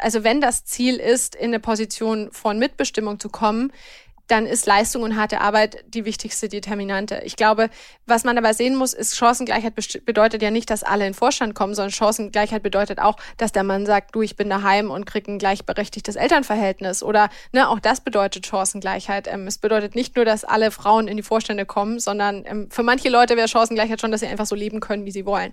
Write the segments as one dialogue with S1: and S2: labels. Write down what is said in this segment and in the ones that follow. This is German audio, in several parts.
S1: Also wenn das Ziel ist, in eine Position von Mitbestimmung zu kommen, dann ist Leistung und harte Arbeit die wichtigste Determinante. Ich glaube, was man aber sehen muss, ist, Chancengleichheit bedeutet ja nicht, dass alle in Vorstand kommen, sondern Chancengleichheit bedeutet auch, dass der Mann sagt, du, ich bin daheim und krieg ein gleichberechtigtes Elternverhältnis. Oder ne, auch das bedeutet Chancengleichheit. Ähm, es bedeutet nicht nur, dass alle Frauen in die Vorstände kommen, sondern ähm, für manche Leute wäre Chancengleichheit schon, dass sie einfach so leben können, wie sie wollen.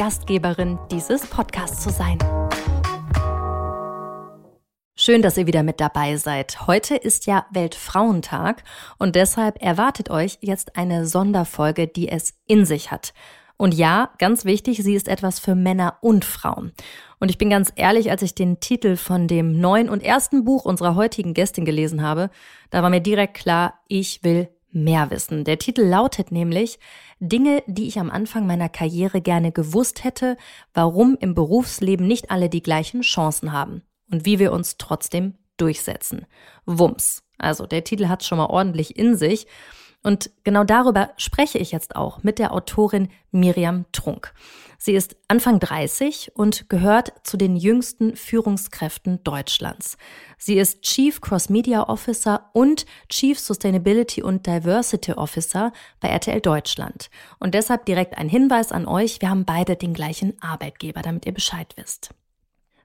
S2: Gastgeberin dieses Podcasts zu sein. Schön, dass ihr wieder mit dabei seid. Heute ist ja Weltfrauentag und deshalb erwartet euch jetzt eine Sonderfolge, die es in sich hat. Und ja, ganz wichtig, sie ist etwas für Männer und Frauen. Und ich bin ganz ehrlich, als ich den Titel von dem neuen und ersten Buch unserer heutigen Gästin gelesen habe, da war mir direkt klar, ich will mehr wissen. Der Titel lautet nämlich Dinge, die ich am Anfang meiner Karriere gerne gewusst hätte, warum im Berufsleben nicht alle die gleichen Chancen haben und wie wir uns trotzdem durchsetzen. Wumms. Also der Titel hat schon mal ordentlich in sich. Und genau darüber spreche ich jetzt auch mit der Autorin Miriam Trunk. Sie ist Anfang 30 und gehört zu den jüngsten Führungskräften Deutschlands. Sie ist Chief Cross Media Officer und Chief Sustainability und Diversity Officer bei RTL Deutschland. Und deshalb direkt ein Hinweis an euch, wir haben beide den gleichen Arbeitgeber, damit ihr Bescheid wisst.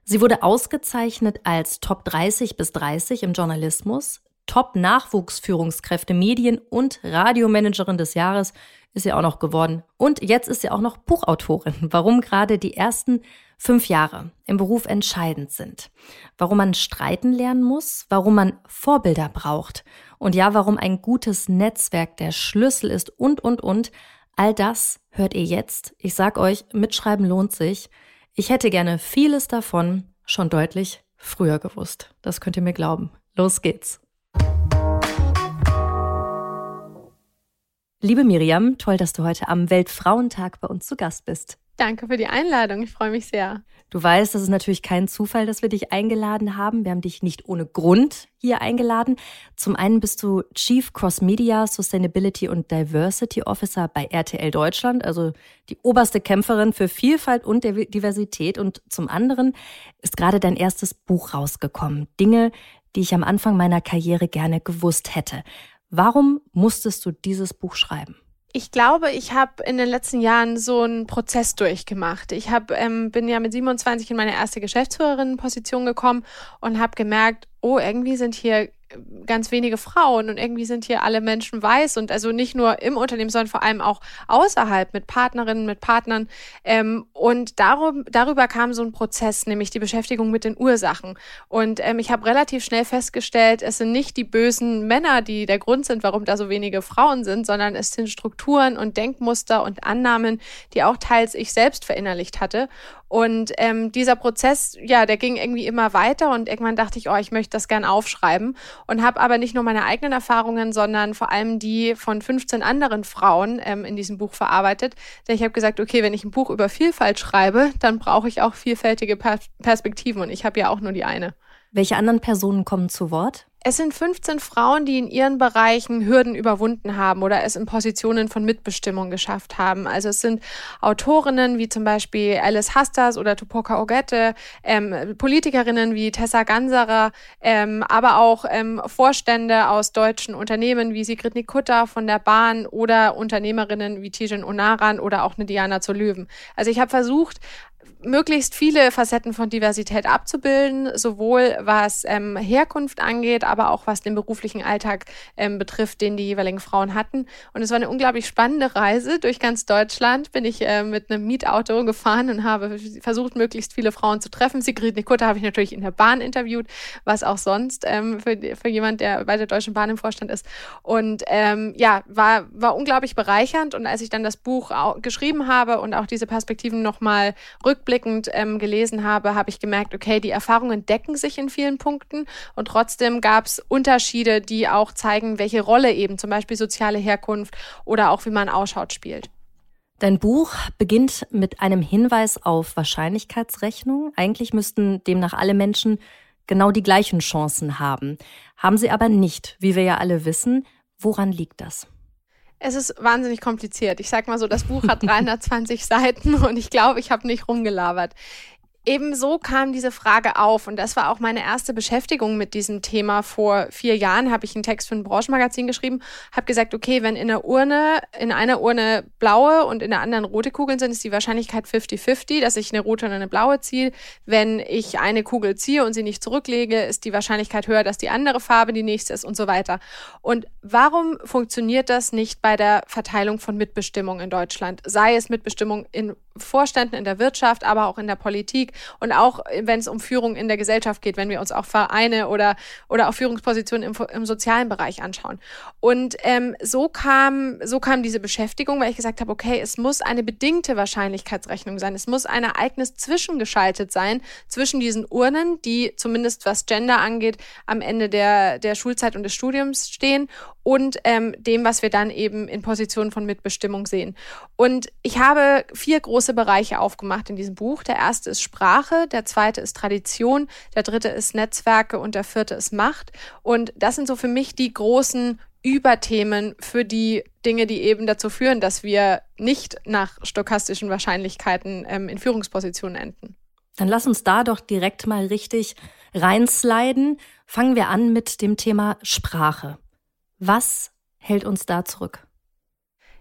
S2: Sie wurde ausgezeichnet als Top 30 bis 30 im Journalismus, Top-Nachwuchsführungskräfte Medien und Radiomanagerin des Jahres ist sie auch noch geworden. Und jetzt ist sie auch noch Buchautorin. Warum gerade die ersten fünf Jahre im Beruf entscheidend sind. Warum man streiten lernen muss, warum man Vorbilder braucht und ja, warum ein gutes Netzwerk der Schlüssel ist und, und, und. All das hört ihr jetzt. Ich sag euch, mitschreiben lohnt sich. Ich hätte gerne vieles davon schon deutlich früher gewusst. Das könnt ihr mir glauben. Los geht's. Liebe Miriam, toll, dass du heute am Weltfrauentag bei uns zu Gast bist.
S1: Danke für die Einladung. Ich freue mich sehr.
S2: Du weißt, das ist natürlich kein Zufall, dass wir dich eingeladen haben. Wir haben dich nicht ohne Grund hier eingeladen. Zum einen bist du Chief Cross Media Sustainability und Diversity Officer bei RTL Deutschland, also die oberste Kämpferin für Vielfalt und Diversität. Und zum anderen ist gerade dein erstes Buch rausgekommen. Dinge, die ich am Anfang meiner Karriere gerne gewusst hätte. Warum musstest du dieses Buch schreiben?
S1: Ich glaube, ich habe in den letzten Jahren so einen Prozess durchgemacht. Ich hab, ähm, bin ja mit 27 in meine erste Geschäftsführerinnenposition gekommen und habe gemerkt, oh, irgendwie sind hier ganz wenige Frauen und irgendwie sind hier alle Menschen weiß und also nicht nur im Unternehmen, sondern vor allem auch außerhalb mit Partnerinnen, mit Partnern. Ähm, und darum, darüber kam so ein Prozess, nämlich die Beschäftigung mit den Ursachen. Und ähm, ich habe relativ schnell festgestellt, es sind nicht die bösen Männer, die der Grund sind, warum da so wenige Frauen sind, sondern es sind Strukturen und Denkmuster und Annahmen, die auch teils ich selbst verinnerlicht hatte. Und ähm, dieser Prozess, ja, der ging irgendwie immer weiter und irgendwann dachte ich, oh, ich möchte das gern aufschreiben und habe aber nicht nur meine eigenen Erfahrungen, sondern vor allem die von 15 anderen Frauen ähm, in diesem Buch verarbeitet. Denn ich habe gesagt, okay, wenn ich ein Buch über Vielfalt schreibe, dann brauche ich auch vielfältige Perspektiven und ich habe ja auch nur die eine.
S2: Welche anderen Personen kommen zu Wort?
S1: Es sind 15 Frauen, die in ihren Bereichen Hürden überwunden haben oder es in Positionen von Mitbestimmung geschafft haben. Also es sind Autorinnen wie zum Beispiel Alice Hastas oder Tupoka Ogette, ähm, Politikerinnen wie Tessa Ganserer, ähm, aber auch ähm, Vorstände aus deutschen Unternehmen wie Sigrid Nikutta von der Bahn oder Unternehmerinnen wie Tijen Onaran oder auch eine Diana zur Löwen. Also ich habe versucht, möglichst viele Facetten von Diversität abzubilden, sowohl was ähm, Herkunft angeht, aber auch was den beruflichen Alltag ähm, betrifft, den die jeweiligen Frauen hatten. Und es war eine unglaublich spannende Reise durch ganz Deutschland. Bin ich äh, mit einem Mietauto gefahren und habe versucht, möglichst viele Frauen zu treffen. Sigrid Nikutta habe ich natürlich in der Bahn interviewt, was auch sonst ähm, für, für jemand, der bei der Deutschen Bahn im Vorstand ist. Und ähm, ja, war, war unglaublich bereichernd. Und als ich dann das Buch geschrieben habe und auch diese Perspektiven nochmal rück rückblickend ähm, gelesen habe, habe ich gemerkt, okay, die Erfahrungen decken sich in vielen Punkten und trotzdem gab es Unterschiede, die auch zeigen, welche Rolle eben zum Beispiel soziale Herkunft oder auch wie man ausschaut spielt.
S2: Dein Buch beginnt mit einem Hinweis auf Wahrscheinlichkeitsrechnung. Eigentlich müssten demnach alle Menschen genau die gleichen Chancen haben. Haben sie aber nicht, wie wir ja alle wissen. Woran liegt das?
S1: Es ist wahnsinnig kompliziert. Ich sag mal so, das Buch hat 320 Seiten und ich glaube, ich habe nicht rumgelabert. Ebenso kam diese Frage auf und das war auch meine erste Beschäftigung mit diesem Thema. Vor vier Jahren habe ich einen Text für ein Branchenmagazin geschrieben, habe gesagt, okay, wenn in der Urne, in einer Urne blaue und in der anderen rote Kugeln sind, ist die Wahrscheinlichkeit 50-50, dass ich eine rote und eine blaue ziehe. Wenn ich eine Kugel ziehe und sie nicht zurücklege, ist die Wahrscheinlichkeit höher, dass die andere Farbe die nächste ist und so weiter. Und warum funktioniert das nicht bei der Verteilung von Mitbestimmung in Deutschland? Sei es Mitbestimmung in Vorständen in der Wirtschaft, aber auch in der Politik und auch wenn es um Führung in der Gesellschaft geht, wenn wir uns auch Vereine oder, oder auch Führungspositionen im, im sozialen Bereich anschauen. Und ähm, so kam, so kam diese Beschäftigung, weil ich gesagt habe, okay, es muss eine bedingte Wahrscheinlichkeitsrechnung sein. Es muss ein Ereignis zwischengeschaltet sein zwischen diesen Urnen, die zumindest was Gender angeht, am Ende der, der Schulzeit und des Studiums stehen und ähm, dem, was wir dann eben in Positionen von Mitbestimmung sehen. Und ich habe vier große Bereiche aufgemacht in diesem Buch. Der erste ist Sprache, der zweite ist Tradition, der dritte ist Netzwerke und der vierte ist Macht. Und das sind so für mich die großen Überthemen für die Dinge, die eben dazu führen, dass wir nicht nach stochastischen Wahrscheinlichkeiten ähm, in Führungspositionen enden.
S2: Dann lass uns da doch direkt mal richtig reinsliden. Fangen wir an mit dem Thema Sprache. Was hält uns da zurück?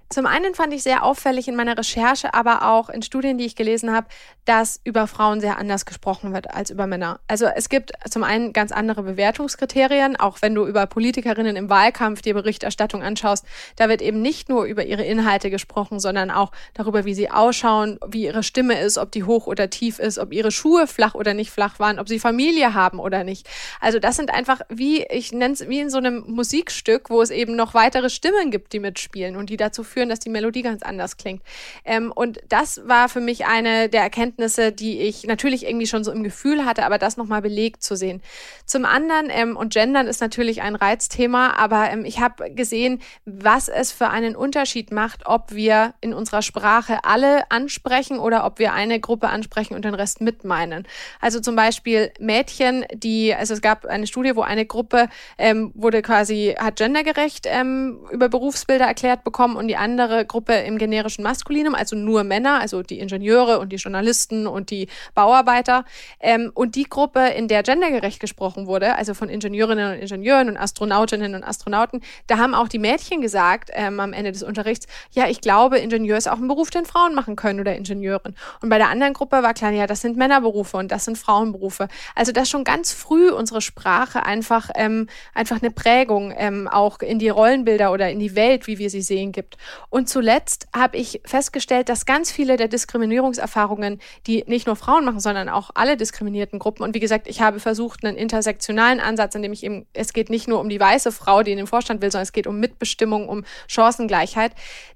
S1: Zum einen fand ich sehr auffällig in meiner Recherche, aber auch in Studien, die ich gelesen habe, dass über Frauen sehr anders gesprochen wird als über Männer. Also es gibt zum einen ganz andere Bewertungskriterien, auch wenn du über Politikerinnen im Wahlkampf die Berichterstattung anschaust, da wird eben nicht nur über ihre Inhalte gesprochen, sondern auch darüber, wie sie ausschauen, wie ihre Stimme ist, ob die hoch oder tief ist, ob ihre Schuhe flach oder nicht flach waren, ob sie Familie haben oder nicht. Also das sind einfach wie, ich nenne es wie in so einem Musikstück, wo es eben noch weitere Stimmen gibt, die mitspielen und die dazu führen, dass die Melodie ganz anders klingt. Ähm, und das war für mich eine der Erkenntnisse, die ich natürlich irgendwie schon so im Gefühl hatte, aber das nochmal belegt zu sehen. Zum anderen, ähm, und Gendern ist natürlich ein Reizthema, aber ähm, ich habe gesehen, was es für einen Unterschied macht, ob wir in unserer Sprache alle ansprechen oder ob wir eine Gruppe ansprechen und den Rest mitmeinen. Also zum Beispiel Mädchen, die, also es gab eine Studie, wo eine Gruppe ähm, wurde quasi, hat gendergerecht ähm, über Berufsbilder erklärt bekommen und die andere Gruppe im generischen Maskulinum, also nur Männer, also die Ingenieure und die Journalisten und die Bauarbeiter. Ähm, und die Gruppe, in der gendergerecht gesprochen wurde, also von Ingenieurinnen und Ingenieuren und Astronautinnen und Astronauten, da haben auch die Mädchen gesagt ähm, am Ende des Unterrichts, ja, ich glaube, Ingenieur ist auch ein Beruf, den Frauen machen können oder Ingenieurin. Und bei der anderen Gruppe war klar, ja, das sind Männerberufe und das sind Frauenberufe. Also dass schon ganz früh unsere Sprache einfach, ähm, einfach eine Prägung ähm, auch in die Rollenbilder oder in die Welt, wie wir sie sehen, gibt. Und zuletzt habe ich festgestellt, dass ganz viele der Diskriminierungserfahrungen, die nicht nur Frauen machen, sondern auch alle diskriminierten Gruppen. Und wie gesagt, ich habe versucht, einen intersektionalen Ansatz, in dem ich eben, es geht nicht nur um die weiße Frau, die in den Vorstand will, sondern es geht um Mitbestimmung, um Chancengleichheit,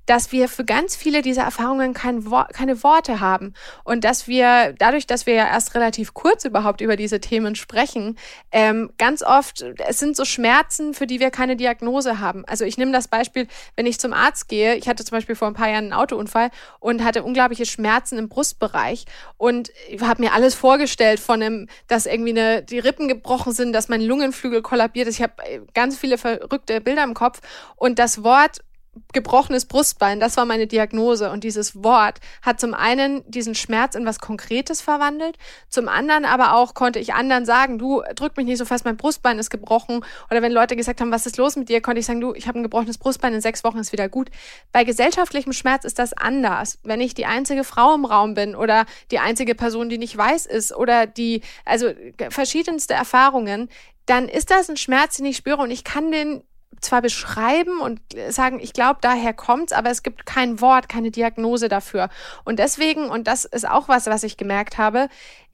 S1: dass wir für ganz viele dieser Erfahrungen kein Wo keine Worte haben. Und dass wir, dadurch, dass wir ja erst relativ kurz überhaupt über diese Themen sprechen, ähm, ganz oft, es sind so Schmerzen, für die wir keine Diagnose haben. Also ich nehme das Beispiel, wenn ich zum Arzt gehe, ich hatte zum Beispiel vor ein paar Jahren einen Autounfall und hatte unglaubliche Schmerzen im Brustbereich und habe mir alles vorgestellt von einem, dass irgendwie eine, die Rippen gebrochen sind, dass mein Lungenflügel kollabiert ist. Ich habe äh, ganz viele verrückte Bilder im Kopf und das Wort gebrochenes Brustbein, das war meine Diagnose. Und dieses Wort hat zum einen diesen Schmerz in was Konkretes verwandelt, zum anderen aber auch konnte ich anderen sagen, du drück mich nicht so fest, mein Brustbein ist gebrochen. Oder wenn Leute gesagt haben, was ist los mit dir, konnte ich sagen, du, ich habe ein gebrochenes Brustbein, in sechs Wochen ist wieder gut. Bei gesellschaftlichem Schmerz ist das anders. Wenn ich die einzige Frau im Raum bin oder die einzige Person, die nicht weiß ist oder die, also verschiedenste Erfahrungen, dann ist das ein Schmerz, den ich spüre und ich kann den zwar beschreiben und sagen, ich glaube, daher kommt's, aber es gibt kein Wort, keine Diagnose dafür. Und deswegen, und das ist auch was, was ich gemerkt habe,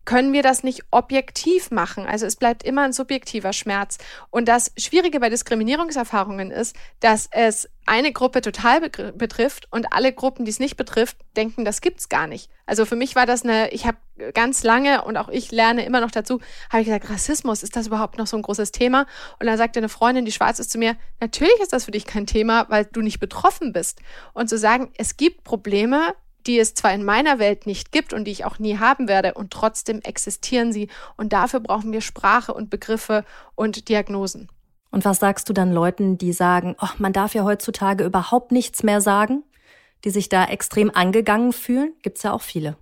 S1: können wir das nicht objektiv machen. Also es bleibt immer ein subjektiver Schmerz. Und das Schwierige bei Diskriminierungserfahrungen ist, dass es eine Gruppe total betrifft und alle Gruppen, die es nicht betrifft, denken, das gibt's gar nicht. Also für mich war das eine, ich habe ganz lange und auch ich lerne immer noch dazu, habe ich gesagt, Rassismus, ist das überhaupt noch so ein großes Thema? Und dann sagte eine Freundin, die schwarz ist, zu mir, natürlich ist das für dich kein Thema, weil du nicht betroffen bist. Und zu sagen, es gibt Probleme, die es zwar in meiner Welt nicht gibt und die ich auch nie haben werde, und trotzdem existieren sie. Und dafür brauchen wir Sprache und Begriffe und Diagnosen.
S2: Und was sagst du dann Leuten, die sagen, oh, man darf ja heutzutage überhaupt nichts mehr sagen, die sich da extrem angegangen fühlen? Gibt's ja auch viele.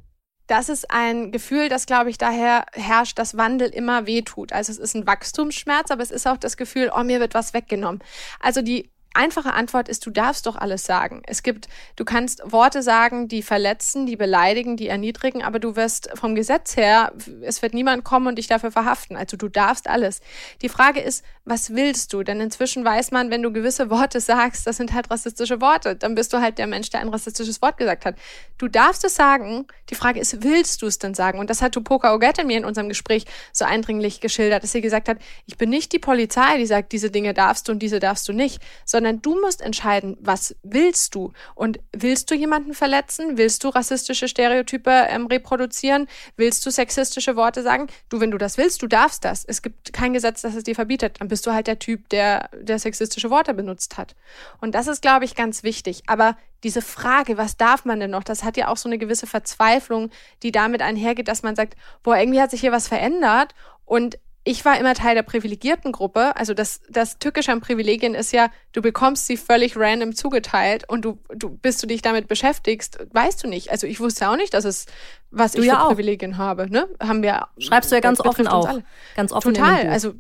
S1: Das ist ein Gefühl, das, glaube ich, daher herrscht, dass Wandel immer wehtut. Also es ist ein Wachstumsschmerz, aber es ist auch das Gefühl, oh, mir wird was weggenommen. Also die einfache Antwort ist, du darfst doch alles sagen. Es gibt, du kannst Worte sagen, die verletzen, die beleidigen, die erniedrigen, aber du wirst vom Gesetz her, es wird niemand kommen und dich dafür verhaften. Also du darfst alles. Die Frage ist, was willst du? Denn inzwischen weiß man, wenn du gewisse Worte sagst, das sind halt rassistische Worte, dann bist du halt der Mensch, der ein rassistisches Wort gesagt hat. Du darfst es sagen. Die Frage ist, willst du es denn sagen? Und das hat Tupoka Ogette mir in unserem Gespräch so eindringlich geschildert, dass sie gesagt hat, ich bin nicht die Polizei, die sagt, diese Dinge darfst du und diese darfst du nicht, sondern sondern du musst entscheiden, was willst du? Und willst du jemanden verletzen? Willst du rassistische Stereotype ähm, reproduzieren? Willst du sexistische Worte sagen? Du, wenn du das willst, du darfst das. Es gibt kein Gesetz, das es dir verbietet. Dann bist du halt der Typ, der, der sexistische Worte benutzt hat. Und das ist, glaube ich, ganz wichtig. Aber diese Frage, was darf man denn noch, das hat ja auch so eine gewisse Verzweiflung, die damit einhergeht, dass man sagt, boah, irgendwie hat sich hier was verändert und ich war immer Teil der privilegierten Gruppe. Also das, das Tückische an Privilegien ist ja, du bekommst sie völlig random zugeteilt und du, du, bis du dich damit beschäftigst, weißt du nicht. Also ich wusste auch nicht, dass es, was du ich ja für auch. Privilegien habe. Ne? Haben wir.
S2: Schreibst du ja ganz offen auch. Ganz offen.
S1: Total. Also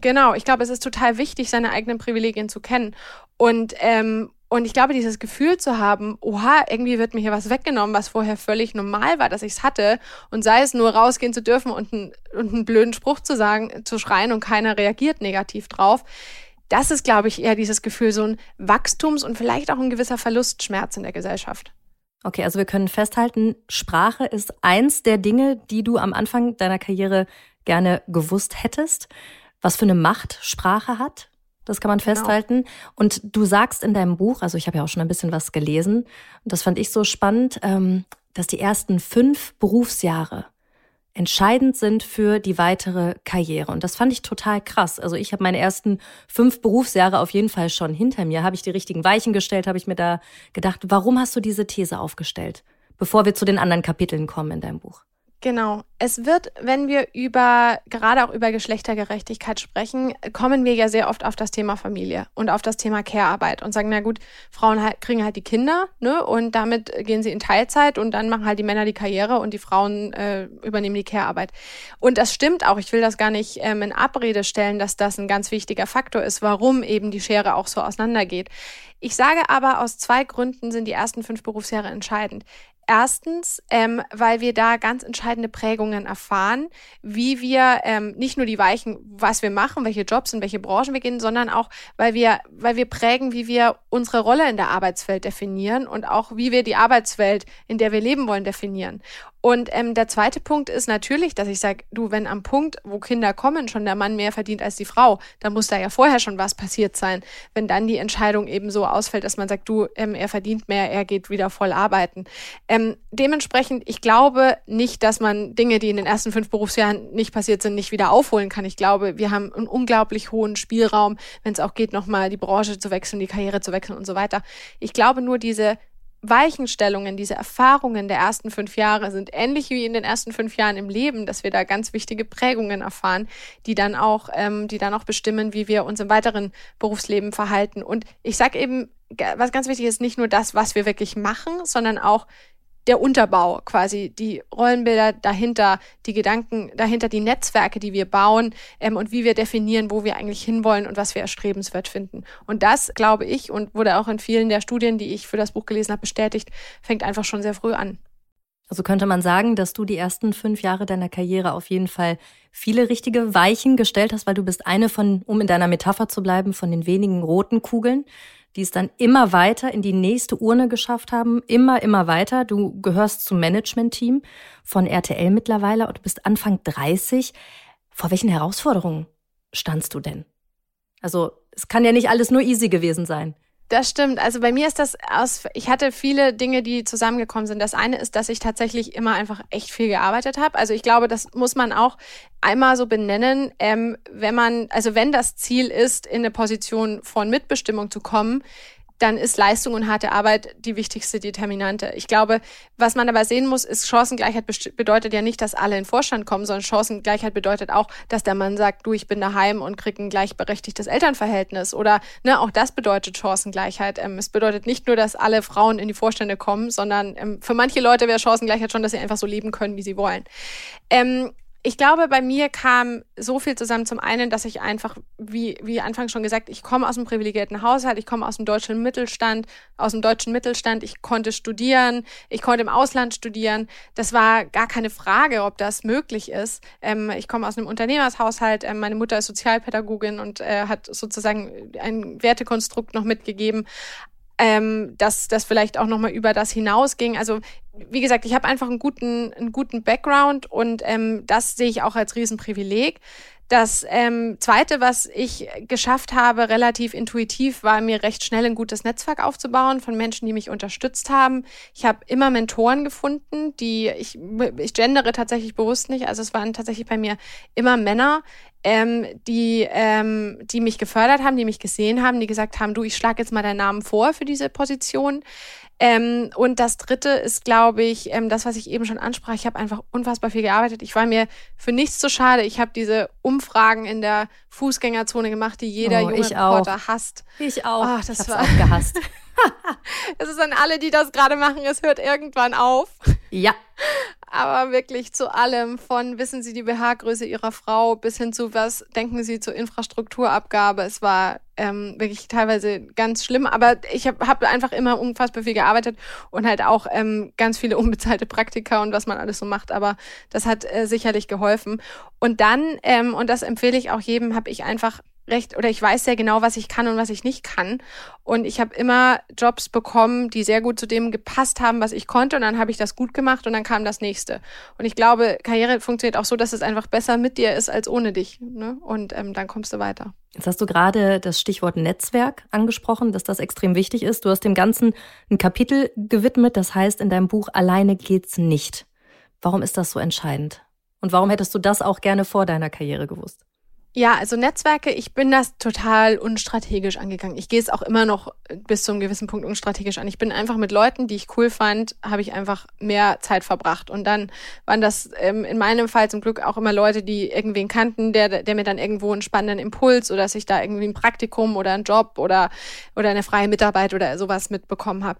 S1: genau. Ich glaube, es ist total wichtig, seine eigenen Privilegien zu kennen. Und ähm, und ich glaube, dieses Gefühl zu haben, oha, irgendwie wird mir hier was weggenommen, was vorher völlig normal war, dass ich es hatte. Und sei es nur rausgehen zu dürfen und, ein, und einen blöden Spruch zu sagen, zu schreien und keiner reagiert negativ drauf. Das ist, glaube ich, eher dieses Gefühl, so ein Wachstums- und vielleicht auch ein gewisser Verlustschmerz in der Gesellschaft.
S2: Okay, also wir können festhalten, Sprache ist eins der Dinge, die du am Anfang deiner Karriere gerne gewusst hättest. Was für eine Macht Sprache hat? Das kann man genau. festhalten. Und du sagst in deinem Buch, also ich habe ja auch schon ein bisschen was gelesen, und das fand ich so spannend, ähm, dass die ersten fünf Berufsjahre entscheidend sind für die weitere Karriere. Und das fand ich total krass. Also ich habe meine ersten fünf Berufsjahre auf jeden Fall schon hinter mir. Habe ich die richtigen Weichen gestellt, habe ich mir da gedacht, warum hast du diese These aufgestellt, bevor wir zu den anderen Kapiteln kommen in deinem Buch?
S1: Genau. Es wird, wenn wir über, gerade auch über Geschlechtergerechtigkeit sprechen, kommen wir ja sehr oft auf das Thema Familie und auf das Thema Care-Arbeit und sagen, na gut, Frauen halt, kriegen halt die Kinder, ne, und damit gehen sie in Teilzeit und dann machen halt die Männer die Karriere und die Frauen äh, übernehmen die Care-Arbeit. Und das stimmt auch. Ich will das gar nicht ähm, in Abrede stellen, dass das ein ganz wichtiger Faktor ist, warum eben die Schere auch so auseinandergeht. Ich sage aber, aus zwei Gründen sind die ersten fünf Berufsjahre entscheidend. Erstens, ähm, weil wir da ganz entscheidende Prägungen erfahren, wie wir ähm, nicht nur die Weichen, was wir machen, welche Jobs in welche Branchen wir gehen, sondern auch, weil wir, weil wir prägen, wie wir unsere Rolle in der Arbeitswelt definieren und auch wie wir die Arbeitswelt, in der wir leben wollen, definieren. Und ähm, der zweite Punkt ist natürlich, dass ich sage, du, wenn am Punkt, wo Kinder kommen, schon der Mann mehr verdient als die Frau, dann muss da ja vorher schon was passiert sein. Wenn dann die Entscheidung eben so ausfällt, dass man sagt, du, ähm, er verdient mehr, er geht wieder voll arbeiten. Ähm, dementsprechend, ich glaube nicht, dass man Dinge, die in den ersten fünf Berufsjahren nicht passiert sind, nicht wieder aufholen kann. Ich glaube, wir haben einen unglaublich hohen Spielraum, wenn es auch geht, nochmal die Branche zu wechseln, die Karriere zu wechseln und so weiter. Ich glaube nur, diese Weichenstellungen, diese Erfahrungen der ersten fünf Jahre sind ähnlich wie in den ersten fünf Jahren im Leben, dass wir da ganz wichtige Prägungen erfahren, die dann auch, ähm, die dann auch bestimmen, wie wir uns im weiteren Berufsleben verhalten. Und ich sage eben, was ganz wichtig ist, nicht nur das, was wir wirklich machen, sondern auch der Unterbau quasi, die Rollenbilder dahinter, die Gedanken dahinter, die Netzwerke, die wir bauen ähm, und wie wir definieren, wo wir eigentlich hinwollen und was wir erstrebenswert finden. Und das, glaube ich, und wurde auch in vielen der Studien, die ich für das Buch gelesen habe, bestätigt, fängt einfach schon sehr früh an.
S2: Also könnte man sagen, dass du die ersten fünf Jahre deiner Karriere auf jeden Fall viele richtige Weichen gestellt hast, weil du bist eine von, um in deiner Metapher zu bleiben, von den wenigen roten Kugeln, die es dann immer weiter in die nächste Urne geschafft haben, immer, immer weiter. Du gehörst zum Management-Team von RTL mittlerweile und du bist Anfang 30. Vor welchen Herausforderungen standst du denn? Also, es kann ja nicht alles nur easy gewesen sein.
S1: Das stimmt. Also bei mir ist das aus, ich hatte viele Dinge, die zusammengekommen sind. Das eine ist, dass ich tatsächlich immer einfach echt viel gearbeitet habe. Also ich glaube, das muss man auch einmal so benennen, ähm, wenn man, also wenn das Ziel ist, in eine Position von Mitbestimmung zu kommen, dann ist Leistung und harte Arbeit die wichtigste Determinante. Ich glaube, was man aber sehen muss, ist Chancengleichheit bedeutet ja nicht, dass alle in Vorstand kommen, sondern Chancengleichheit bedeutet auch, dass der Mann sagt, du, ich bin daheim und krieg ein gleichberechtigtes Elternverhältnis. Oder ne, auch das bedeutet Chancengleichheit. Ähm, es bedeutet nicht nur, dass alle Frauen in die Vorstände kommen, sondern ähm, für manche Leute wäre Chancengleichheit schon, dass sie einfach so leben können, wie sie wollen. Ähm, ich glaube, bei mir kam so viel zusammen. Zum einen, dass ich einfach, wie, wie anfangs schon gesagt, ich komme aus einem privilegierten Haushalt, ich komme aus dem deutschen Mittelstand, aus dem deutschen Mittelstand, ich konnte studieren, ich konnte im Ausland studieren. Das war gar keine Frage, ob das möglich ist. Ähm, ich komme aus einem Unternehmershaushalt, ähm, meine Mutter ist Sozialpädagogin und äh, hat sozusagen ein Wertekonstrukt noch mitgegeben ähm, dass das vielleicht auch nochmal über das hinausging. Also wie gesagt, ich habe einfach einen guten, einen guten Background und ähm, das sehe ich auch als Riesenprivileg. Das ähm, Zweite, was ich geschafft habe, relativ intuitiv, war mir recht schnell ein gutes Netzwerk aufzubauen von Menschen, die mich unterstützt haben. Ich habe immer Mentoren gefunden, die ich, ich gendere tatsächlich bewusst nicht. Also es waren tatsächlich bei mir immer Männer, ähm, die, ähm, die mich gefördert haben, die mich gesehen haben, die gesagt haben, du, ich schlage jetzt mal deinen Namen vor für diese Position. Ähm, und das Dritte ist, glaube ich, ähm, das, was ich eben schon ansprach. Ich habe einfach unfassbar viel gearbeitet. Ich war mir für nichts zu schade. Ich habe diese Umfragen in der Fußgängerzone gemacht, die jeder oh, junge Reporter hasst.
S2: Ich auch.
S1: Ach, das ich war auch gehasst. es ist an alle, die das gerade machen. Es hört irgendwann auf.
S2: Ja.
S1: Aber wirklich zu allem, von wissen Sie die BH-Größe Ihrer Frau bis hin zu was denken Sie zur Infrastrukturabgabe. Es war ähm, wirklich teilweise ganz schlimm, aber ich habe hab einfach immer unfassbar viel gearbeitet und halt auch ähm, ganz viele unbezahlte Praktika und was man alles so macht. Aber das hat äh, sicherlich geholfen. Und dann, ähm, und das empfehle ich auch jedem, habe ich einfach recht oder ich weiß sehr genau, was ich kann und was ich nicht kann. Und ich habe immer Jobs bekommen, die sehr gut zu dem gepasst haben, was ich konnte. Und dann habe ich das gut gemacht und dann kam das nächste. Und ich glaube, Karriere funktioniert auch so, dass es einfach besser mit dir ist als ohne dich. Ne? Und ähm, dann kommst du weiter.
S2: Jetzt hast du gerade das Stichwort Netzwerk angesprochen, dass das extrem wichtig ist. Du hast dem Ganzen ein Kapitel gewidmet, das heißt in deinem Buch Alleine geht's nicht. Warum ist das so entscheidend? Und warum hättest du das auch gerne vor deiner Karriere gewusst?
S1: Ja, also Netzwerke, ich bin das total unstrategisch angegangen. Ich gehe es auch immer noch bis zu einem gewissen Punkt unstrategisch an. Ich bin einfach mit Leuten, die ich cool fand, habe ich einfach mehr Zeit verbracht. Und dann waren das ähm, in meinem Fall zum Glück auch immer Leute, die irgendwen kannten, der, der mir dann irgendwo einen spannenden Impuls oder dass ich da irgendwie ein Praktikum oder einen Job oder, oder eine freie Mitarbeit oder sowas mitbekommen habe.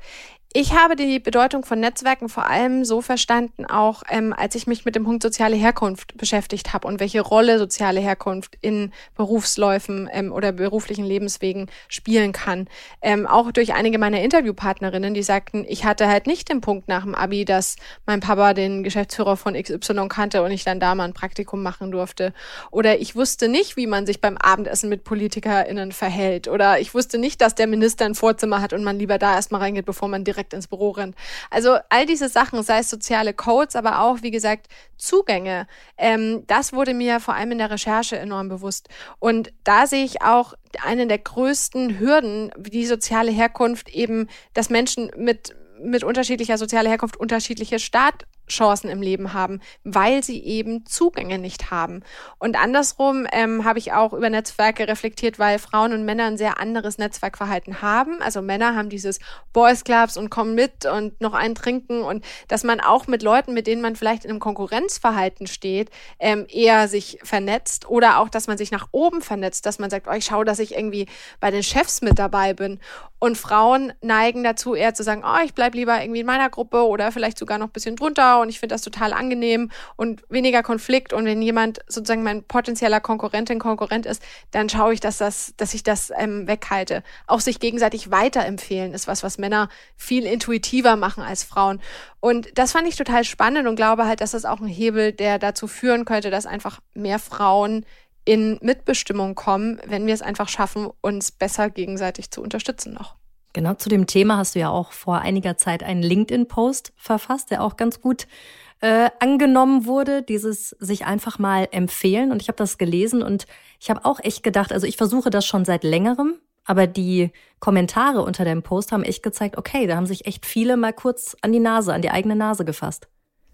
S1: Ich habe die Bedeutung von Netzwerken vor allem so verstanden, auch ähm, als ich mich mit dem Punkt soziale Herkunft beschäftigt habe und welche Rolle soziale Herkunft in Berufsläufen ähm, oder beruflichen Lebenswegen spielen kann. Ähm, auch durch einige meiner Interviewpartnerinnen, die sagten, ich hatte halt nicht den Punkt nach dem Abi, dass mein Papa den Geschäftsführer von XY kannte und ich dann da mal ein Praktikum machen durfte. Oder ich wusste nicht, wie man sich beim Abendessen mit PolitikerInnen verhält. Oder ich wusste nicht, dass der Minister ein Vorzimmer hat und man lieber da erstmal reingeht, bevor man direkt direkt ins Büro rennt. Also all diese Sachen, sei es soziale Codes, aber auch, wie gesagt, Zugänge, ähm, das wurde mir vor allem in der Recherche enorm bewusst. Und da sehe ich auch eine der größten Hürden, wie die soziale Herkunft eben, dass Menschen mit mit unterschiedlicher sozialer Herkunft unterschiedliche Start Chancen im Leben haben, weil sie eben Zugänge nicht haben. Und andersrum ähm, habe ich auch über Netzwerke reflektiert, weil Frauen und Männer ein sehr anderes Netzwerkverhalten haben. Also Männer haben dieses Boys Clubs und kommen mit und noch einen trinken und dass man auch mit Leuten, mit denen man vielleicht in einem Konkurrenzverhalten steht, ähm, eher sich vernetzt oder auch, dass man sich nach oben vernetzt, dass man sagt, oh, ich schaue, dass ich irgendwie bei den Chefs mit dabei bin. Und Frauen neigen dazu eher zu sagen, oh, ich bleib lieber irgendwie in meiner Gruppe oder vielleicht sogar noch ein bisschen drunter und ich finde das total angenehm und weniger Konflikt. Und wenn jemand sozusagen mein potenzieller Konkurrentin, Konkurrent ist, dann schaue ich, dass, das, dass ich das ähm, weghalte. Auch sich gegenseitig weiterempfehlen ist was, was Männer viel intuitiver machen als Frauen. Und das fand ich total spannend und glaube halt, dass das auch ein Hebel, der dazu führen könnte, dass einfach mehr Frauen in Mitbestimmung kommen, wenn wir es einfach schaffen, uns besser gegenseitig zu unterstützen noch.
S2: Genau zu dem Thema hast du ja auch vor einiger Zeit einen LinkedIn-Post verfasst, der auch ganz gut äh, angenommen wurde, dieses sich einfach mal empfehlen. Und ich habe das gelesen und ich habe auch echt gedacht, also ich versuche das schon seit längerem, aber die Kommentare unter dem Post haben echt gezeigt, okay, da haben sich echt viele mal kurz an die Nase, an die eigene Nase gefasst.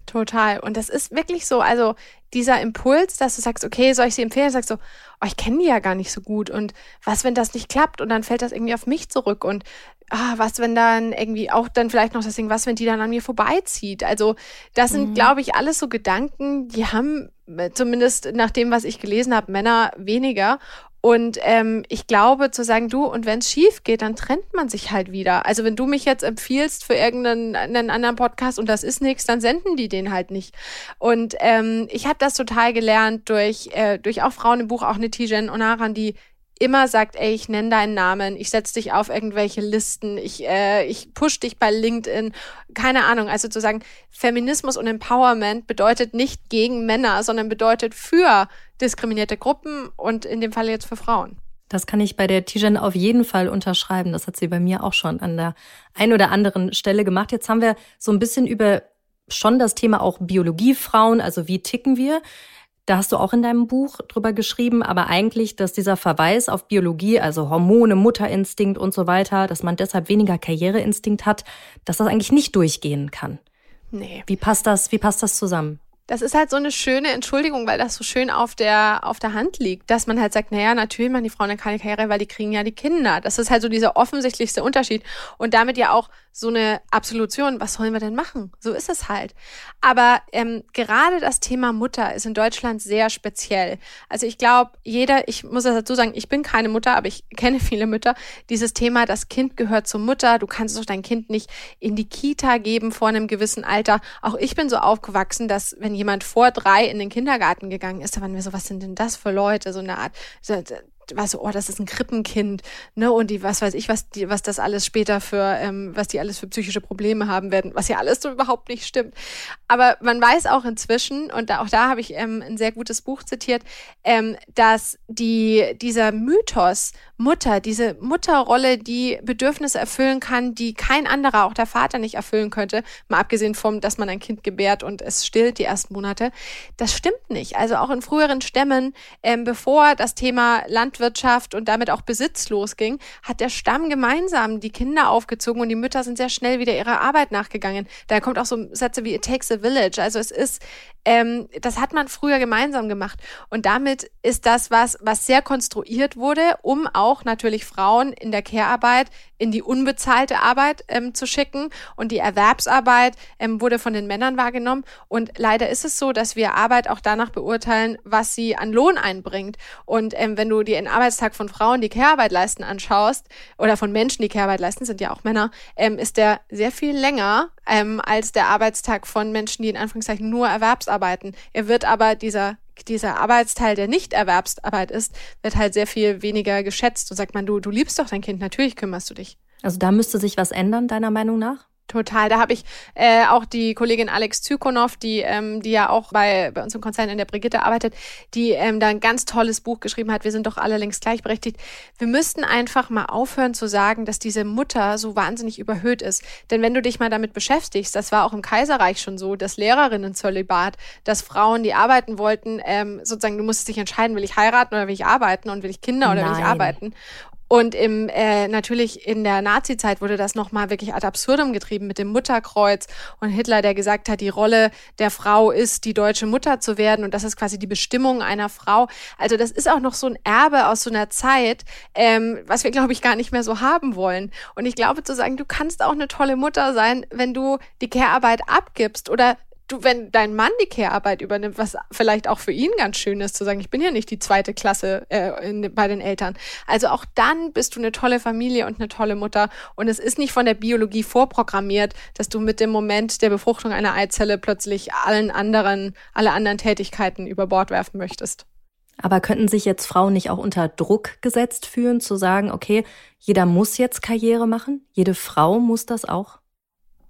S1: Total. Und das ist wirklich so. Also dieser Impuls, dass du sagst, okay, soll ich sie empfehlen? Sagst du, oh, ich kenne die ja gar nicht so gut. Und was, wenn das nicht klappt? Und dann fällt das irgendwie auf mich zurück. Und ah, was, wenn dann irgendwie auch dann vielleicht noch das Ding, was, wenn die dann an mir vorbeizieht? Also das sind, mhm. glaube ich, alles so Gedanken, die haben äh, zumindest nach dem, was ich gelesen habe, Männer weniger. Und ähm, ich glaube, zu sagen, du, und wenn es schief geht, dann trennt man sich halt wieder. Also wenn du mich jetzt empfiehlst für irgendeinen einen anderen Podcast und das ist nichts, dann senden die den halt nicht. Und ähm, ich habe das total gelernt durch, äh, durch auch Frauen im Buch, auch eine Tijen Onaran, die immer sagt, ey, ich nenne deinen Namen, ich setze dich auf irgendwelche Listen, ich, äh, ich push dich bei LinkedIn, keine Ahnung. Also zu sagen, Feminismus und Empowerment bedeutet nicht gegen Männer, sondern bedeutet für diskriminierte Gruppen und in dem Fall jetzt für Frauen.
S2: Das kann ich bei der Tijen auf jeden Fall unterschreiben. Das hat sie bei mir auch schon an der ein oder anderen Stelle gemacht. Jetzt haben wir so ein bisschen über schon das Thema auch Biologiefrauen, also wie ticken wir. Da hast du auch in deinem Buch drüber geschrieben, aber eigentlich, dass dieser Verweis auf Biologie, also Hormone, Mutterinstinkt und so weiter, dass man deshalb weniger Karriereinstinkt hat, dass das eigentlich nicht durchgehen kann. Nee. Wie passt das, wie passt das zusammen?
S1: Das ist halt so eine schöne Entschuldigung, weil das so schön auf der, auf der Hand liegt, dass man halt sagt, naja, natürlich machen die Frauen dann keine Karriere, weil die kriegen ja die Kinder. Das ist halt so dieser offensichtlichste Unterschied und damit ja auch so eine Absolution. Was sollen wir denn machen? So ist es halt. Aber ähm, gerade das Thema Mutter ist in Deutschland sehr speziell. Also ich glaube, jeder, ich muss das dazu sagen, ich bin keine Mutter, aber ich kenne viele Mütter. Dieses Thema, das Kind gehört zur Mutter, du kannst doch dein Kind nicht in die Kita geben vor einem gewissen Alter. Auch ich bin so aufgewachsen, dass wenn jemand vor drei in den Kindergarten gegangen ist, da waren wir so, was sind denn das für Leute? So eine Art, so, war so, oh, das ist ein Krippenkind, ne, und die, was weiß ich, was die, was das alles später für, ähm, was die alles für psychische Probleme haben werden, was ja alles so überhaupt nicht stimmt. Aber man weiß auch inzwischen, und auch da habe ich ähm, ein sehr gutes Buch zitiert, ähm, dass die, dieser Mythos Mutter, diese Mutterrolle, die Bedürfnisse erfüllen kann, die kein anderer, auch der Vater nicht erfüllen könnte, mal abgesehen vom, dass man ein Kind gebärt und es stillt die ersten Monate, das stimmt nicht. Also auch in früheren Stämmen, ähm, bevor das Thema Land Landwirtschaft und damit auch Besitz losging, hat der Stamm gemeinsam die Kinder aufgezogen und die Mütter sind sehr schnell wieder ihrer Arbeit nachgegangen. Da kommt auch so Sätze wie It takes a village. Also es ist, ähm, das hat man früher gemeinsam gemacht. Und damit ist das was, was sehr konstruiert wurde, um auch natürlich Frauen in der Care-Arbeit in die unbezahlte Arbeit ähm, zu schicken. Und die Erwerbsarbeit ähm, wurde von den Männern wahrgenommen. Und leider ist es so, dass wir Arbeit auch danach beurteilen, was sie an Lohn einbringt. Und ähm, wenn du dir den Arbeitstag von Frauen, die Care-Arbeit leisten, anschaust, oder von Menschen, die Care-Arbeit leisten, sind ja auch Männer, ähm, ist der sehr viel länger ähm, als der Arbeitstag von Menschen, die in Anführungszeichen nur Erwerbsarbeiten. Er wird aber dieser dieser Arbeitsteil, der nicht Erwerbsarbeit ist, wird halt sehr viel weniger geschätzt. Und sagt man, du, du liebst doch dein Kind, natürlich kümmerst du dich.
S2: Also da müsste sich was ändern, deiner Meinung nach?
S1: Total. Da habe ich äh, auch die Kollegin Alex Zykonow, die, ähm, die ja auch bei, bei uns im Konzern in der Brigitte arbeitet, die ähm, da ein ganz tolles Buch geschrieben hat. Wir sind doch alle längst gleichberechtigt. Wir müssten einfach mal aufhören zu sagen, dass diese Mutter so wahnsinnig überhöht ist. Denn wenn du dich mal damit beschäftigst, das war auch im Kaiserreich schon so, dass Lehrerinnen Zölibat, dass Frauen, die arbeiten wollten, ähm, sozusagen, du musstest dich entscheiden, will ich heiraten oder will ich arbeiten und will ich Kinder oder Nein. will ich arbeiten? Und im äh, natürlich in der Nazi-Zeit wurde das nochmal wirklich ad absurdum getrieben mit dem Mutterkreuz und Hitler, der gesagt hat, die Rolle der Frau ist, die deutsche Mutter zu werden und das ist quasi die Bestimmung einer Frau. Also das ist auch noch so ein Erbe aus so einer Zeit, ähm, was wir glaube ich gar nicht mehr so haben wollen. Und ich glaube zu sagen, du kannst auch eine tolle Mutter sein, wenn du die Care-Arbeit abgibst oder du, wenn dein Mann die Care-Arbeit übernimmt, was vielleicht auch für ihn ganz schön ist, zu sagen, ich bin ja nicht die zweite Klasse äh, in, bei den Eltern. Also auch dann bist du eine tolle Familie und eine tolle Mutter. Und es ist nicht von der Biologie vorprogrammiert, dass du mit dem Moment der Befruchtung einer Eizelle plötzlich allen anderen, alle anderen Tätigkeiten über Bord werfen möchtest.
S2: Aber könnten sich jetzt Frauen nicht auch unter Druck gesetzt fühlen, zu sagen, okay, jeder muss jetzt Karriere machen? Jede Frau muss das auch?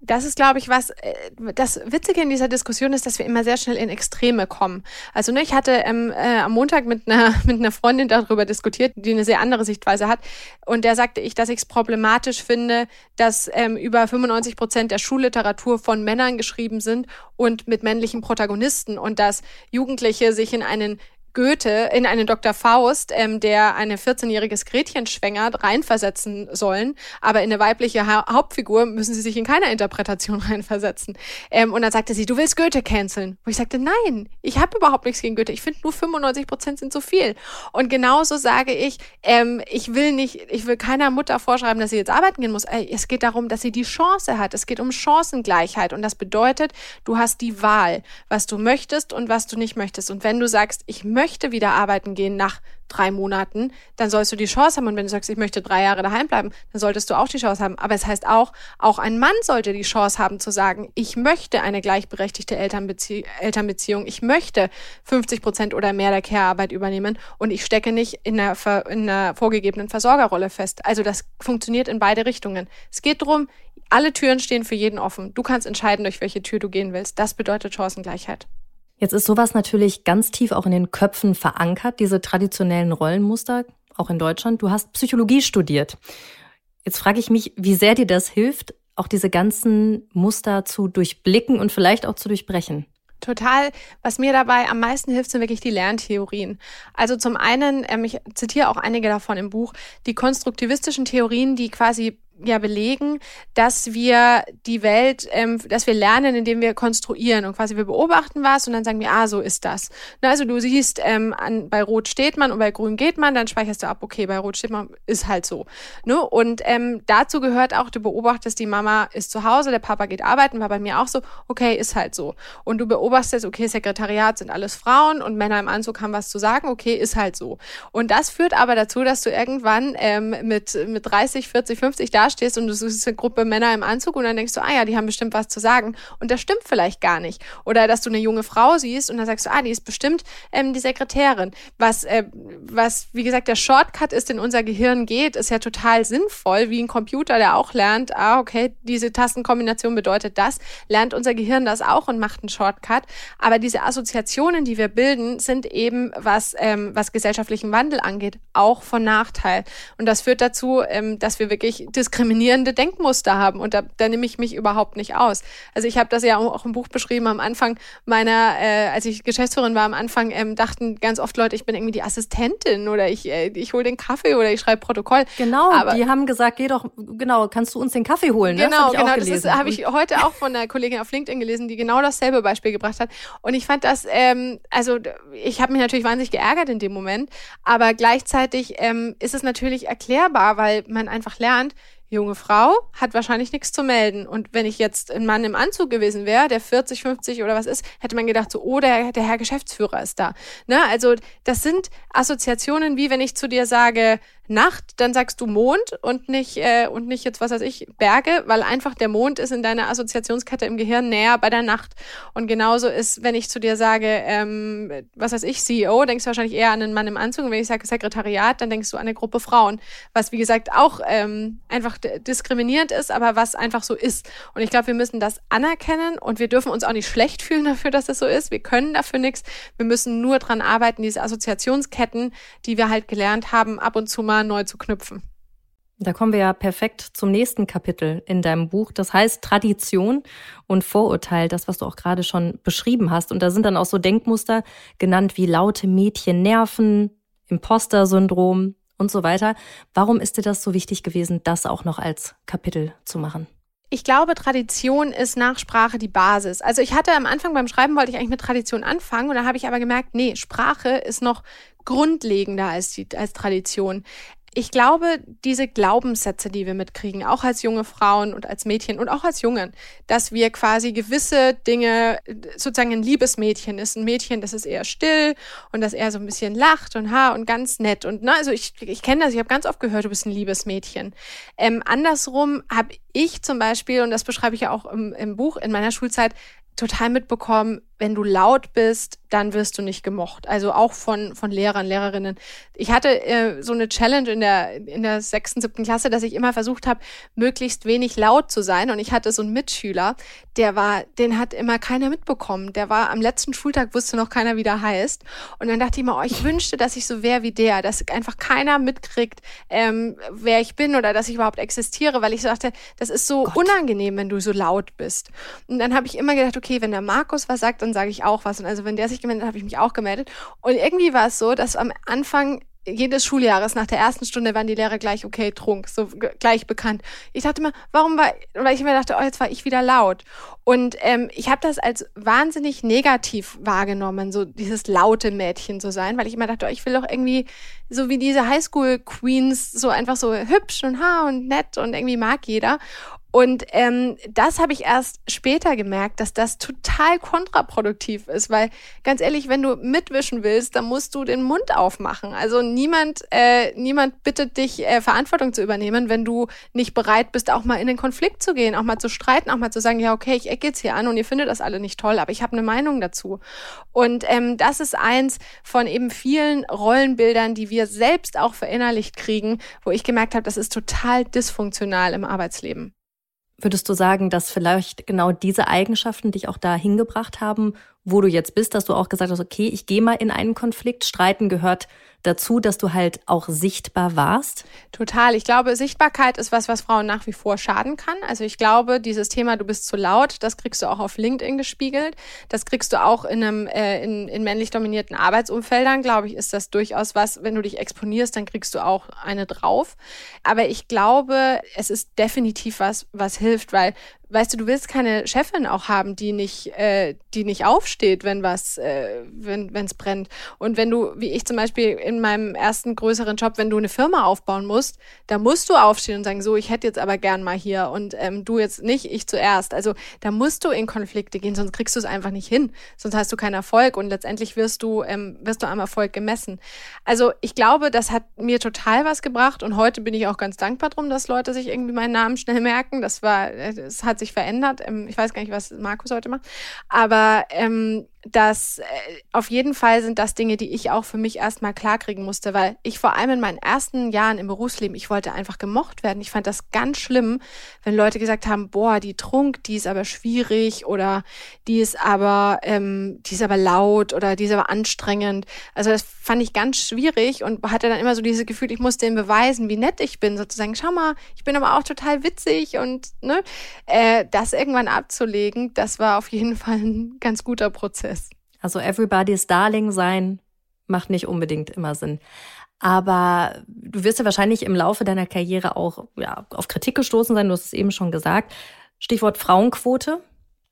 S1: Das ist, glaube ich, was äh, das Witzige in dieser Diskussion ist, dass wir immer sehr schnell in Extreme kommen. Also ne, ich hatte ähm, äh, am Montag mit einer mit einer Freundin darüber diskutiert, die eine sehr andere Sichtweise hat, und der sagte ich, dass ich es problematisch finde, dass ähm, über 95 Prozent der Schulliteratur von Männern geschrieben sind und mit männlichen Protagonisten und dass Jugendliche sich in einen Goethe in einen Dr. Faust, ähm, der eine 14-jähriges Gretchen schwängert, reinversetzen sollen. Aber in eine weibliche ha Hauptfigur müssen sie sich in keiner Interpretation reinversetzen. Ähm, und dann sagte sie, du willst Goethe canceln. Wo ich sagte, nein, ich habe überhaupt nichts gegen Goethe. Ich finde nur 95 Prozent sind zu viel. Und genauso sage ich, ähm, ich will nicht, ich will keiner Mutter vorschreiben, dass sie jetzt arbeiten gehen muss. Es geht darum, dass sie die Chance hat. Es geht um Chancengleichheit. Und das bedeutet, du hast die Wahl, was du möchtest und was du nicht möchtest. Und wenn du sagst, ich möchte möchte wieder arbeiten gehen nach drei Monaten, dann sollst du die Chance haben. Und wenn du sagst, ich möchte drei Jahre daheim bleiben, dann solltest du auch die Chance haben. Aber es heißt auch, auch ein Mann sollte die Chance haben zu sagen, ich möchte eine gleichberechtigte Elternbezie Elternbeziehung. Ich möchte 50 Prozent oder mehr der Care-Arbeit übernehmen und ich stecke nicht in einer, in einer vorgegebenen Versorgerrolle fest. Also das funktioniert in beide Richtungen. Es geht darum, alle Türen stehen für jeden offen. Du kannst entscheiden, durch welche Tür du gehen willst. Das bedeutet Chancengleichheit.
S2: Jetzt ist sowas natürlich ganz tief auch in den Köpfen verankert, diese traditionellen Rollenmuster, auch in Deutschland. Du hast Psychologie studiert. Jetzt frage ich mich, wie sehr dir das hilft, auch diese ganzen Muster zu durchblicken und vielleicht auch zu durchbrechen.
S1: Total. Was mir dabei am meisten hilft, sind wirklich die Lerntheorien. Also zum einen, ähm, ich zitiere auch einige davon im Buch, die konstruktivistischen Theorien, die quasi ja belegen, dass wir die Welt, ähm, dass wir lernen, indem wir konstruieren und quasi wir beobachten was und dann sagen wir, ah, so ist das. Na, also du siehst, ähm, an, bei Rot steht man und bei Grün geht man, dann speicherst du ab, okay, bei Rot steht man, ist halt so. Ne? Und ähm, dazu gehört auch, du beobachtest, die Mama ist zu Hause, der Papa geht arbeiten, war bei mir auch so, okay, ist halt so. Und du beobachtest, okay, Sekretariat sind alles Frauen und Männer im Anzug haben was zu sagen, okay, ist halt so. Und das führt aber dazu, dass du irgendwann ähm, mit, mit 30, 40, 50 da dastehst und du siehst eine Gruppe Männer im Anzug und dann denkst du, ah ja, die haben bestimmt was zu sagen. Und das stimmt vielleicht gar nicht. Oder dass du eine junge Frau siehst und dann sagst du, ah, die ist bestimmt ähm, die Sekretärin. Was, äh, was, wie gesagt, der Shortcut ist, in unser Gehirn geht, ist ja total sinnvoll, wie ein Computer, der auch lernt, ah, okay, diese Tastenkombination bedeutet das, lernt unser Gehirn das auch und macht einen Shortcut. Aber diese Assoziationen, die wir bilden, sind eben, was, ähm, was gesellschaftlichen Wandel angeht, auch von Nachteil. Und das führt dazu, ähm, dass wir wirklich diskriminieren diskriminierende Denkmuster haben. Und da, da nehme ich mich überhaupt nicht aus. Also ich habe das ja auch im Buch beschrieben. Am Anfang meiner, äh, als ich Geschäftsführerin war, am Anfang ähm, dachten ganz oft Leute, ich bin irgendwie die Assistentin oder ich, äh, ich hole den Kaffee oder ich schreibe Protokoll.
S2: Genau, Aber, die haben gesagt, geh doch, genau, kannst du uns den Kaffee holen?
S1: Ne? Genau, das genau. Das habe ich heute auch von einer Kollegin auf LinkedIn gelesen, die genau dasselbe Beispiel gebracht hat. Und ich fand das, ähm, also ich habe mich natürlich wahnsinnig geärgert in dem Moment, aber gleichzeitig ähm, ist es natürlich erklärbar, weil man einfach lernt, junge Frau hat wahrscheinlich nichts zu melden. Und wenn ich jetzt ein Mann im Anzug gewesen wäre, der 40, 50 oder was ist, hätte man gedacht, so, oh, der, der Herr Geschäftsführer ist da. Ne? Also das sind Assoziationen, wie wenn ich zu dir sage, Nacht, dann sagst du Mond und nicht, äh, und nicht jetzt, was weiß ich, Berge, weil einfach der Mond ist in deiner Assoziationskette im Gehirn näher bei der Nacht. Und genauso ist, wenn ich zu dir sage, ähm, was weiß ich, CEO, denkst du wahrscheinlich eher an einen Mann im Anzug. Und wenn ich sage Sekretariat, dann denkst du an eine Gruppe Frauen. Was, wie gesagt, auch ähm, einfach diskriminierend ist, aber was einfach so ist. Und ich glaube, wir müssen das anerkennen und wir dürfen uns auch nicht schlecht fühlen dafür, dass es so ist. Wir können dafür nichts. Wir müssen nur dran arbeiten, diese Assoziationsketten, die wir halt gelernt haben, ab und zu mal neu zu knüpfen.
S2: Da kommen wir ja perfekt zum nächsten Kapitel in deinem Buch. Das heißt Tradition und Vorurteil, das, was du auch gerade schon beschrieben hast. Und da sind dann auch so Denkmuster genannt wie laute Mädchen nerven, Imposter-Syndrom und so weiter. Warum ist dir das so wichtig gewesen, das auch noch als Kapitel zu machen?
S1: Ich glaube, Tradition ist nach Sprache die Basis. Also ich hatte am Anfang beim Schreiben wollte ich eigentlich mit Tradition anfangen und da habe ich aber gemerkt, nee, Sprache ist noch grundlegender als die als Tradition ich glaube, diese Glaubenssätze, die wir mitkriegen, auch als junge Frauen und als Mädchen und auch als Jungen, dass wir quasi gewisse Dinge, sozusagen ein Liebesmädchen ist ein Mädchen, das ist eher still und das eher so ein bisschen lacht und ha und ganz nett und na, also ich, ich kenne das, ich habe ganz oft gehört, du bist ein Liebesmädchen. Ähm, andersrum habe ich zum Beispiel, und das beschreibe ich ja auch im, im Buch in meiner Schulzeit, total mitbekommen, wenn du laut bist, dann wirst du nicht gemocht. Also auch von, von Lehrern, Lehrerinnen. Ich hatte äh, so eine Challenge in der, in der sechsten, siebten Klasse, dass ich immer versucht habe, möglichst wenig laut zu sein. Und ich hatte so einen Mitschüler, der war, den hat immer keiner mitbekommen. Der war am letzten Schultag, wusste noch keiner, wie der heißt. Und dann dachte ich mir, oh, ich wünschte, dass ich so wäre wie der, dass einfach keiner mitkriegt, ähm, wer ich bin oder dass ich überhaupt existiere, weil ich dachte, das ist so Gott. unangenehm, wenn du so laut bist. Und dann habe ich immer gedacht, okay, wenn der Markus was sagt, dann sage ich auch was. Und also wenn der sich gemeldet hat, habe ich mich auch gemeldet. Und irgendwie war es so, dass am Anfang jedes Schuljahres nach der ersten Stunde waren die Lehrer gleich okay trunk, so gleich bekannt. Ich dachte immer, warum war, weil ich mir dachte, oh, jetzt war ich wieder laut. Und ähm, ich habe das als wahnsinnig negativ wahrgenommen, so dieses laute Mädchen zu sein, weil ich immer dachte, oh, ich will doch irgendwie so wie diese Highschool Queens so einfach so hübsch und ha und nett und irgendwie mag jeder. Und ähm, das habe ich erst später gemerkt, dass das total kontraproduktiv ist, weil ganz ehrlich, wenn du mitwischen willst, dann musst du den Mund aufmachen. Also niemand, äh, niemand bittet dich, äh, Verantwortung zu übernehmen, wenn du nicht bereit bist, auch mal in den Konflikt zu gehen, auch mal zu streiten, auch mal zu sagen, ja okay, ich ecke jetzt hier an und ihr findet das alle nicht toll, aber ich habe eine Meinung dazu. Und ähm, das ist eins von eben vielen Rollenbildern, die wir selbst auch verinnerlicht kriegen, wo ich gemerkt habe, das ist total dysfunktional im Arbeitsleben.
S2: Würdest du sagen, dass vielleicht genau diese Eigenschaften dich auch da hingebracht haben, wo du jetzt bist, dass du auch gesagt hast, okay, ich gehe mal in einen Konflikt. Streiten gehört dazu, dass du halt auch sichtbar warst?
S1: Total. Ich glaube, Sichtbarkeit ist was, was Frauen nach wie vor schaden kann. Also ich glaube, dieses Thema, du bist zu laut, das kriegst du auch auf LinkedIn gespiegelt. Das kriegst du auch in einem äh, in, in männlich dominierten Arbeitsumfeldern, glaube ich, ist das durchaus was, wenn du dich exponierst, dann kriegst du auch eine drauf. Aber ich glaube, es ist definitiv was, was hilft, weil weißt du, du willst keine Chefin auch haben, die nicht, äh, die nicht aufsteht, wenn was, äh, wenn es brennt. Und wenn du, wie ich zum Beispiel in meinem ersten größeren Job, wenn du eine Firma aufbauen musst, da musst du aufstehen und sagen, so, ich hätte jetzt aber gern mal hier und ähm, du jetzt nicht, ich zuerst. Also da musst du in Konflikte gehen, sonst kriegst du es einfach nicht hin. Sonst hast du keinen Erfolg und letztendlich wirst du, ähm, wirst du am Erfolg gemessen. Also ich glaube, das hat mir total was gebracht und heute bin ich auch ganz dankbar drum, dass Leute sich irgendwie meinen Namen schnell merken. Das war, es hat sich verändert. Ähm, ich weiß gar nicht, was Markus heute macht. Aber ähm, das äh, auf jeden Fall sind das Dinge, die ich auch für mich erstmal klarkriegen musste, weil ich vor allem in meinen ersten Jahren im Berufsleben, ich wollte einfach gemocht werden. Ich fand das ganz schlimm, wenn Leute gesagt haben, boah, die Trunk, die ist aber schwierig oder die ist aber, ähm, die ist aber laut oder die ist aber anstrengend. Also das fand ich ganz schwierig und hatte dann immer so dieses Gefühl, ich musste ihnen beweisen, wie nett ich bin, sozusagen, schau mal, ich bin aber auch total witzig und ne, äh, das irgendwann abzulegen, das war auf jeden Fall ein ganz guter Prozess.
S2: Also everybody's darling sein macht nicht unbedingt immer Sinn. Aber du wirst ja wahrscheinlich im Laufe deiner Karriere auch ja, auf Kritik gestoßen sein, du hast es eben schon gesagt. Stichwort Frauenquote.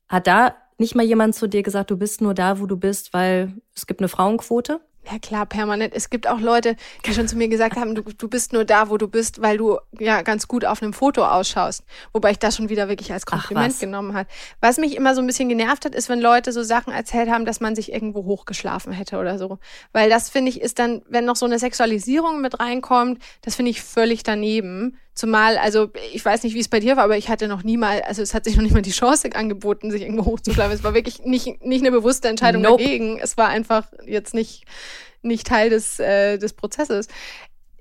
S2: Hat da nicht mal jemand zu dir gesagt, du bist nur da, wo du bist, weil es gibt eine Frauenquote?
S1: Ja klar, permanent. Es gibt auch Leute, die schon zu mir gesagt haben, du, du bist nur da, wo du bist, weil du ja ganz gut auf einem Foto ausschaust. Wobei ich das schon wieder wirklich als Kompliment genommen hat. Was mich immer so ein bisschen genervt hat, ist, wenn Leute so Sachen erzählt haben, dass man sich irgendwo hochgeschlafen hätte oder so. Weil das finde ich ist dann, wenn noch so eine Sexualisierung mit reinkommt, das finde ich völlig daneben. Zumal, also ich weiß nicht, wie es bei dir war, aber ich hatte noch nie mal, also es hat sich noch nicht mal die Chance angeboten, sich irgendwo hochzuschlafen. Es war wirklich nicht, nicht eine bewusste Entscheidung nope. dagegen. Es war einfach jetzt nicht, nicht Teil des, äh, des Prozesses.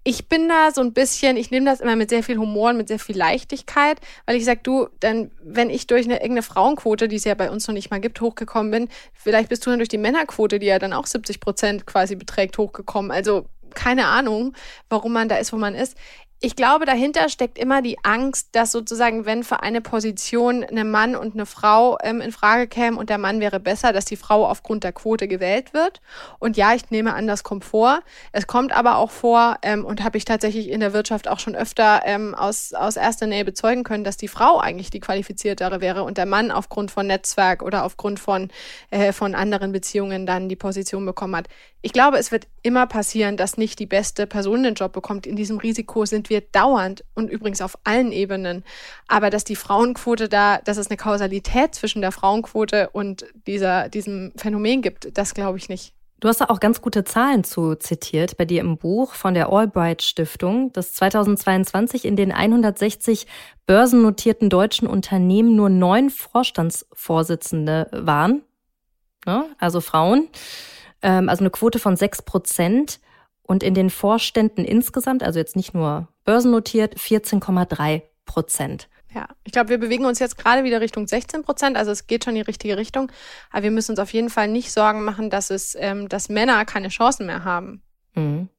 S1: Ich bin da so ein bisschen, ich nehme das immer mit sehr viel Humor und mit sehr viel Leichtigkeit, weil ich sag, du, dann, wenn ich durch eine irgendeine Frauenquote, die es ja bei uns noch nicht mal gibt, hochgekommen bin, vielleicht bist du dann durch die Männerquote, die ja dann auch 70 Prozent quasi beträgt, hochgekommen. Also keine Ahnung, warum man da ist, wo man ist ich glaube, dahinter steckt immer die Angst, dass sozusagen, wenn für eine Position eine Mann und eine Frau ähm, in Frage kämen und der Mann wäre besser, dass die Frau aufgrund der Quote gewählt wird. Und ja, ich nehme an, das kommt vor. Es kommt aber auch vor ähm, und habe ich tatsächlich in der Wirtschaft auch schon öfter ähm, aus, aus erster Nähe bezeugen können, dass die Frau eigentlich die qualifiziertere wäre und der Mann aufgrund von Netzwerk oder aufgrund von, äh, von anderen Beziehungen dann die Position bekommen hat. Ich glaube, es wird immer passieren, dass nicht die beste Person den Job bekommt. In diesem Risiko sind wir wir dauernd und übrigens auf allen Ebenen. Aber dass die Frauenquote da, dass es eine Kausalität zwischen der Frauenquote und dieser, diesem Phänomen gibt, das glaube ich nicht.
S2: Du hast da auch ganz gute Zahlen zu zitiert bei dir im Buch von der Albright Stiftung, dass 2022 in den 160 börsennotierten deutschen Unternehmen nur neun Vorstandsvorsitzende waren. ne? also Frauen, ähm, also eine Quote von 6 Prozent und in den Vorständen insgesamt, also jetzt nicht nur börsennotiert, 14,3 Prozent.
S1: Ja, ich glaube, wir bewegen uns jetzt gerade wieder Richtung 16 Prozent, also es geht schon in die richtige Richtung. Aber wir müssen uns auf jeden Fall nicht Sorgen machen, dass es, ähm, dass Männer keine Chancen mehr haben.
S2: Mhm.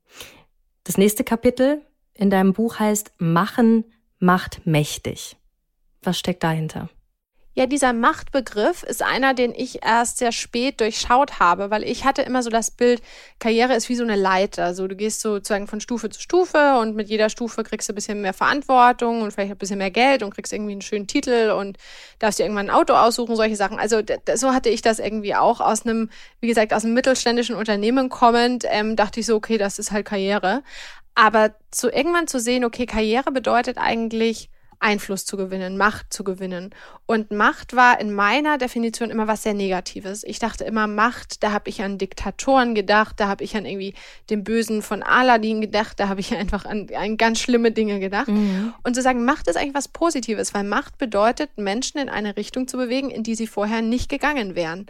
S2: Das nächste Kapitel in deinem Buch heißt Machen macht mächtig. Was steckt dahinter?
S1: Ja, dieser Machtbegriff ist einer, den ich erst sehr spät durchschaut habe, weil ich hatte immer so das Bild, Karriere ist wie so eine Leiter. Also du gehst sozusagen von Stufe zu Stufe und mit jeder Stufe kriegst du ein bisschen mehr Verantwortung und vielleicht ein bisschen mehr Geld und kriegst irgendwie einen schönen Titel und darfst dir irgendwann ein Auto aussuchen, solche Sachen. Also so hatte ich das irgendwie auch aus einem, wie gesagt, aus einem mittelständischen Unternehmen kommend, ähm, dachte ich so, okay, das ist halt Karriere. Aber so irgendwann zu sehen, okay, Karriere bedeutet eigentlich, Einfluss zu gewinnen, Macht zu gewinnen. Und Macht war in meiner Definition immer was sehr Negatives. Ich dachte immer Macht, da habe ich an Diktatoren gedacht, da habe ich an irgendwie den Bösen von Aladdin gedacht, da habe ich einfach an, an ganz schlimme Dinge gedacht. Mhm. Und zu sagen, Macht ist eigentlich was Positives, weil Macht bedeutet, Menschen in eine Richtung zu bewegen, in die sie vorher nicht gegangen wären.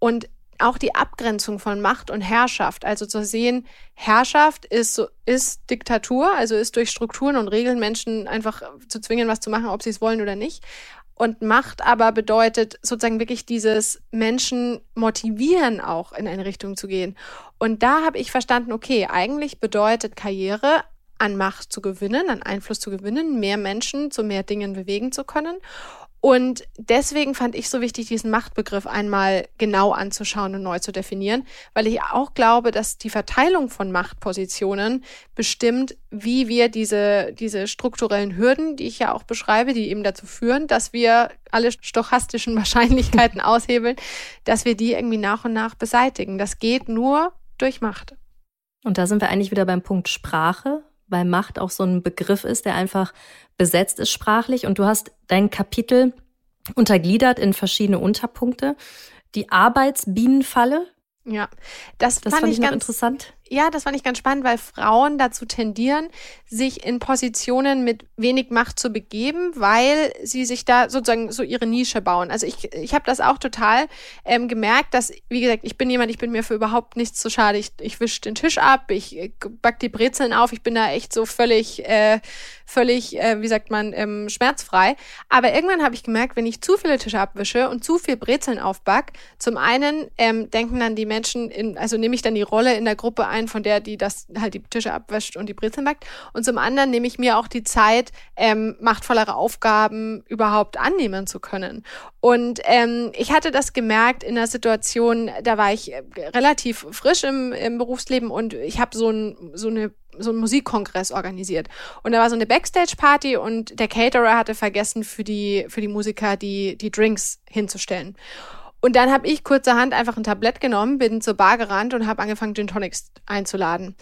S1: Und auch die Abgrenzung von Macht und Herrschaft, also zu sehen, Herrschaft ist, ist Diktatur, also ist durch Strukturen und Regeln Menschen einfach zu zwingen, was zu machen, ob sie es wollen oder nicht. Und Macht aber bedeutet sozusagen wirklich dieses Menschen motivieren, auch in eine Richtung zu gehen. Und da habe ich verstanden, okay, eigentlich bedeutet Karriere an Macht zu gewinnen, an Einfluss zu gewinnen, mehr Menschen zu mehr Dingen bewegen zu können. Und deswegen fand ich so wichtig, diesen Machtbegriff einmal genau anzuschauen und neu zu definieren, weil ich auch glaube, dass die Verteilung von Machtpositionen bestimmt, wie wir diese, diese strukturellen Hürden, die ich ja auch beschreibe, die eben dazu führen, dass wir alle stochastischen Wahrscheinlichkeiten aushebeln, dass wir die irgendwie nach und nach beseitigen. Das geht nur durch Macht.
S2: Und da sind wir eigentlich wieder beim Punkt Sprache, weil Macht auch so ein Begriff ist, der einfach besetzt ist sprachlich. Und du hast dein Kapitel untergliedert in verschiedene Unterpunkte. Die Arbeitsbienenfalle.
S1: Ja, das, das fand, fand ich ganz interessant. Ja, das fand ich ganz spannend, weil Frauen dazu tendieren, sich in Positionen mit wenig Macht zu begeben, weil sie sich da sozusagen so ihre Nische bauen. Also ich, ich habe das auch total ähm, gemerkt, dass, wie gesagt, ich bin jemand, ich bin mir für überhaupt nichts zu schade. Ich, ich wische den Tisch ab, ich äh, back die Brezeln auf, ich bin da echt so völlig, äh, völlig, äh, wie sagt man, ähm, schmerzfrei. Aber irgendwann habe ich gemerkt, wenn ich zu viele Tische abwische und zu viel Brezeln aufback, zum einen ähm, denken dann die Menschen, in, also nehme ich dann die Rolle in der Gruppe ein von der, die das halt die Tische abwäscht und die Brezeln backt. Und zum anderen nehme ich mir auch die Zeit, ähm, machtvollere Aufgaben überhaupt annehmen zu können. Und ähm, ich hatte das gemerkt in einer Situation, da war ich äh, relativ frisch im, im Berufsleben und ich habe so, ein, so eine so einen Musikkongress organisiert. Und da war so eine Backstage-Party und der Caterer hatte vergessen, für die, für die Musiker die, die Drinks hinzustellen. Und dann habe ich kurzerhand einfach ein Tablett genommen, bin zur Bar gerannt und habe angefangen, Gin Tonics einzuladen.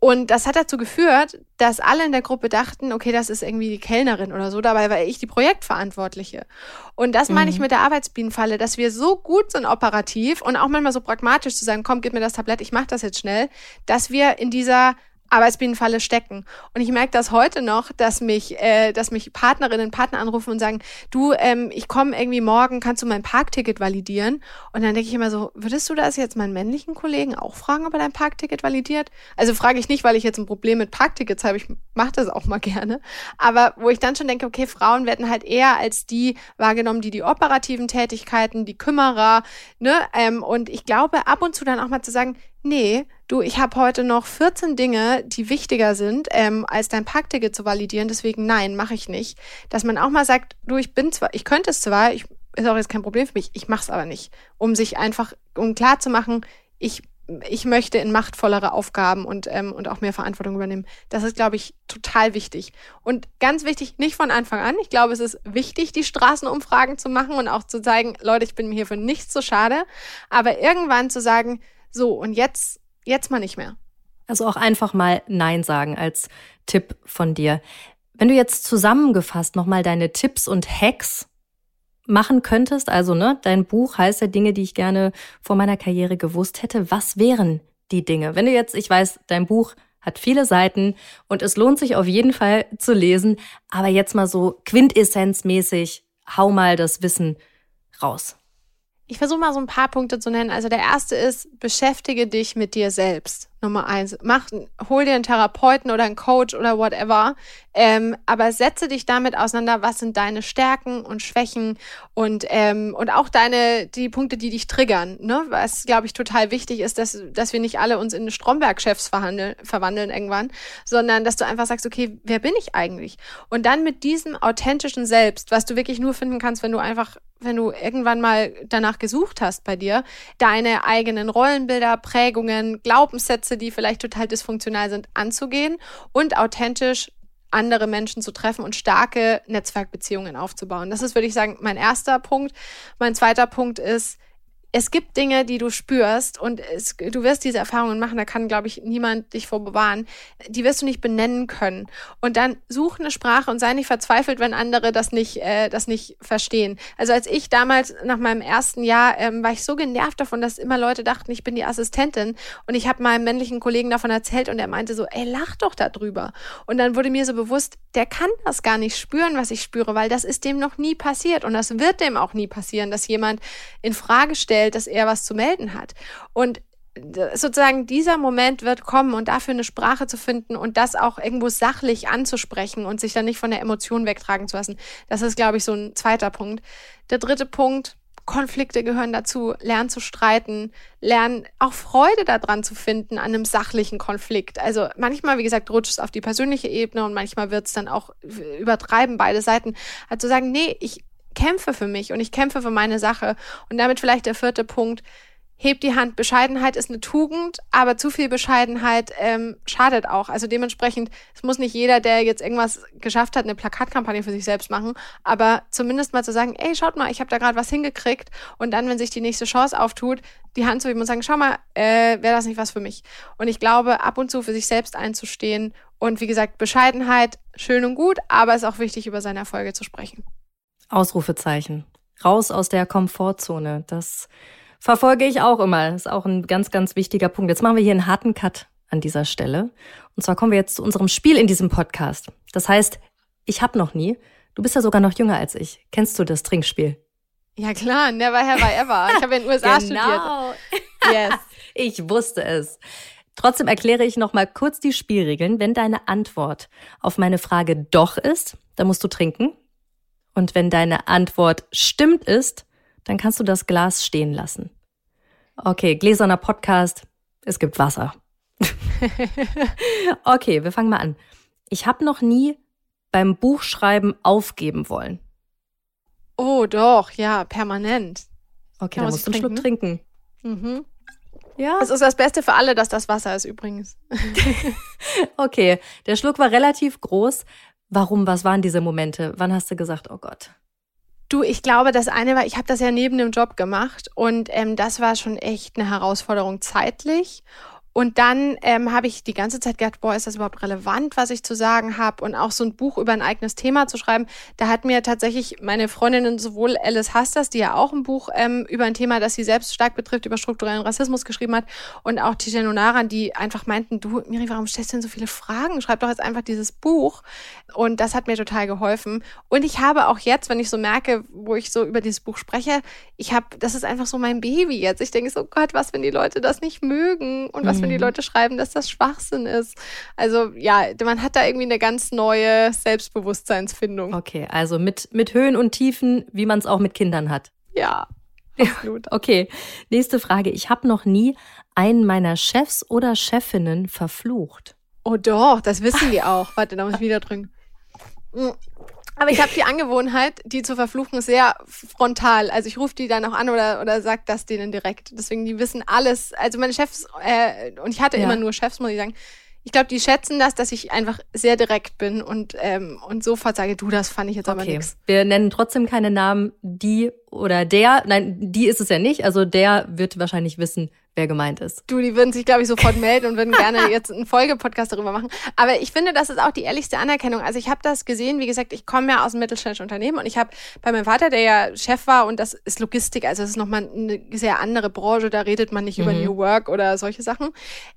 S1: Und das hat dazu geführt, dass alle in der Gruppe dachten, okay, das ist irgendwie die Kellnerin oder so. Dabei war ich die Projektverantwortliche. Und das meine ich mhm. mit der Arbeitsbienenfalle, dass wir so gut sind operativ und auch manchmal so pragmatisch zu sagen, komm, gib mir das Tablett, ich mache das jetzt schnell, dass wir in dieser Arbeitsbienenfalle stecken. Und ich merke das heute noch, dass mich, äh, dass mich Partnerinnen und Partner anrufen und sagen, du, ähm, ich komme irgendwie morgen, kannst du mein Parkticket validieren? Und dann denke ich immer so, würdest du das jetzt meinen männlichen Kollegen auch fragen, ob er dein Parkticket validiert? Also frage ich nicht, weil ich jetzt ein Problem mit Parktickets habe, ich mache das auch mal gerne. Aber wo ich dann schon denke, okay, Frauen werden halt eher als die wahrgenommen, die die operativen Tätigkeiten, die Kümmerer, ne? Ähm, und ich glaube, ab und zu dann auch mal zu sagen, nee, du, ich habe heute noch 14 Dinge, die wichtiger sind, ähm, als dein Parkticket zu validieren, deswegen nein, mache ich nicht. Dass man auch mal sagt, du, ich bin zwar, ich könnte es zwar, ich, ist auch jetzt kein Problem für mich, ich mache es aber nicht. Um sich einfach, um klar zu machen, ich ich möchte in machtvollere Aufgaben und, ähm, und auch mehr Verantwortung übernehmen. Das ist, glaube ich, total wichtig. Und ganz wichtig, nicht von Anfang an. Ich glaube, es ist wichtig, die Straßenumfragen zu machen und auch zu zeigen, Leute, ich bin mir hier für nichts so schade. Aber irgendwann zu sagen, so, und jetzt, jetzt mal nicht mehr.
S2: Also auch einfach mal Nein sagen als Tipp von dir. Wenn du jetzt zusammengefasst nochmal deine Tipps und Hacks machen könntest, also ne, dein Buch heißt ja Dinge, die ich gerne vor meiner Karriere gewusst hätte. Was wären die Dinge? Wenn du jetzt, ich weiß, dein Buch hat viele Seiten und es lohnt sich auf jeden Fall zu lesen, aber jetzt mal so quintessenzmäßig, hau mal das Wissen raus.
S1: Ich versuche mal so ein paar Punkte zu nennen. Also der erste ist, beschäftige dich mit dir selbst. Nummer eins. Mach, hol dir einen Therapeuten oder einen Coach oder whatever. Ähm, aber setze dich damit auseinander, was sind deine Stärken und Schwächen und, ähm, und auch deine, die Punkte, die dich triggern. Ne? Was, glaube ich, total wichtig ist, dass, dass wir nicht alle uns in Stromberg-Chefs verwandeln irgendwann, sondern dass du einfach sagst, okay, wer bin ich eigentlich? Und dann mit diesem authentischen Selbst, was du wirklich nur finden kannst, wenn du einfach wenn du irgendwann mal danach gesucht hast bei dir, deine eigenen Rollenbilder, Prägungen, Glaubenssätze, die vielleicht total dysfunktional sind, anzugehen und authentisch andere Menschen zu treffen und starke Netzwerkbeziehungen aufzubauen. Das ist, würde ich sagen, mein erster Punkt. Mein zweiter Punkt ist, es gibt Dinge, die du spürst und es, du wirst diese Erfahrungen machen, da kann, glaube ich, niemand dich vor bewahren. Die wirst du nicht benennen können. Und dann such eine Sprache und sei nicht verzweifelt, wenn andere das nicht, äh, das nicht verstehen. Also als ich damals nach meinem ersten Jahr ähm, war ich so genervt davon, dass immer Leute dachten, ich bin die Assistentin. Und ich habe meinem männlichen Kollegen davon erzählt und er meinte so, ey, lach doch darüber. Und dann wurde mir so bewusst, der kann das gar nicht spüren, was ich spüre, weil das ist dem noch nie passiert. Und das wird dem auch nie passieren, dass jemand in Frage stellt, feststellt, dass er was zu melden hat. Und sozusagen dieser Moment wird kommen und dafür eine Sprache zu finden und das auch irgendwo sachlich anzusprechen und sich dann nicht von der Emotion wegtragen zu lassen. Das ist, glaube ich, so ein zweiter Punkt. Der dritte Punkt, Konflikte gehören dazu, lernen zu streiten, lernen auch Freude daran zu finden an einem sachlichen Konflikt. Also manchmal, wie gesagt, rutscht es auf die persönliche Ebene und manchmal wird es dann auch übertreiben, beide Seiten. Also sagen, nee, ich kämpfe für mich und ich kämpfe für meine Sache. Und damit vielleicht der vierte Punkt. Hebt die Hand. Bescheidenheit ist eine Tugend, aber zu viel Bescheidenheit ähm, schadet auch. Also dementsprechend, es muss nicht jeder, der jetzt irgendwas geschafft hat, eine Plakatkampagne für sich selbst machen, aber zumindest mal zu sagen, ey, schaut mal, ich habe da gerade was hingekriegt und dann, wenn sich die nächste Chance auftut, die Hand zu heben und sagen, schau mal, äh, wäre das nicht was für mich? Und ich glaube, ab und zu für sich selbst einzustehen und wie gesagt, Bescheidenheit schön und gut, aber es ist auch wichtig, über seine Erfolge zu sprechen.
S2: Ausrufezeichen. Raus aus der Komfortzone. Das verfolge ich auch immer. Das ist auch ein ganz, ganz wichtiger Punkt. Jetzt machen wir hier einen harten Cut an dieser Stelle. Und zwar kommen wir jetzt zu unserem Spiel in diesem Podcast. Das heißt, ich habe noch nie. Du bist ja sogar noch jünger als ich. Kennst du das Trinkspiel?
S1: Ja klar, never have I ever. Ich habe in den USA
S2: genau. studiert. Yes. ich wusste es. Trotzdem erkläre ich noch mal kurz die Spielregeln. Wenn deine Antwort auf meine Frage doch ist, dann musst du trinken. Und wenn deine Antwort stimmt ist, dann kannst du das Glas stehen lassen. Okay, gläserner Podcast, es gibt Wasser. okay, wir fangen mal an. Ich habe noch nie beim Buchschreiben aufgeben wollen.
S1: Oh, doch, ja, permanent.
S2: Okay, dann musst du einen Schluck trinken. Mhm.
S1: Ja. Das ist das Beste für alle, dass das Wasser ist übrigens.
S2: okay, der Schluck war relativ groß. Warum? Was waren diese Momente? Wann hast du gesagt, oh Gott?
S1: Du, ich glaube, das eine war, ich habe das ja neben dem Job gemacht und ähm, das war schon echt eine Herausforderung zeitlich. Und dann ähm, habe ich die ganze Zeit gedacht, boah, ist das überhaupt relevant, was ich zu sagen habe? Und auch so ein Buch über ein eigenes Thema zu schreiben, da hat mir tatsächlich meine Freundinnen, sowohl Alice Hasters, die ja auch ein Buch ähm, über ein Thema, das sie selbst stark betrifft, über strukturellen Rassismus geschrieben hat, und auch Tijen Onaran, die einfach meinten, du, Miri, warum stellst du denn so viele Fragen? Schreib doch jetzt einfach dieses Buch. Und das hat mir total geholfen. Und ich habe auch jetzt, wenn ich so merke, wo ich so über dieses Buch spreche, ich habe, das ist einfach so mein Baby jetzt. Ich denke so, Gott, was, wenn die Leute das nicht mögen? Und was, wenn die mhm. Leute schreiben, dass das Schwachsinn ist. Also ja, man hat da irgendwie eine ganz neue Selbstbewusstseinsfindung.
S2: Okay, also mit, mit Höhen und Tiefen, wie man es auch mit Kindern hat.
S1: Ja.
S2: Absolut. okay, nächste Frage. Ich habe noch nie einen meiner Chefs oder Chefinnen verflucht.
S1: Oh doch, das wissen die auch. Warte, da muss ich wieder drücken. Aber ich habe die Angewohnheit, die zu verfluchen, sehr frontal. Also ich rufe die dann auch an oder, oder sag das denen direkt. Deswegen, die wissen alles. Also meine Chefs, äh, und ich hatte ja. immer nur Chefs, muss ich sagen, ich glaube, die schätzen das, dass ich einfach sehr direkt bin und, ähm, und sofort sage, du, das fand ich jetzt aber okay. nichts.
S2: Wir nennen trotzdem keine Namen, die oder der, nein, die ist es ja nicht, also der wird wahrscheinlich wissen, wer gemeint ist.
S1: Du, die würden sich, glaube ich, sofort melden und würden gerne jetzt einen Folgepodcast darüber machen. Aber ich finde, das ist auch die ehrlichste Anerkennung. Also ich habe das gesehen, wie gesagt, ich komme ja aus einem mittelständischen Unternehmen und ich habe bei meinem Vater, der ja Chef war und das ist Logistik, also es ist nochmal eine sehr andere Branche, da redet man nicht mhm. über New Work oder solche Sachen.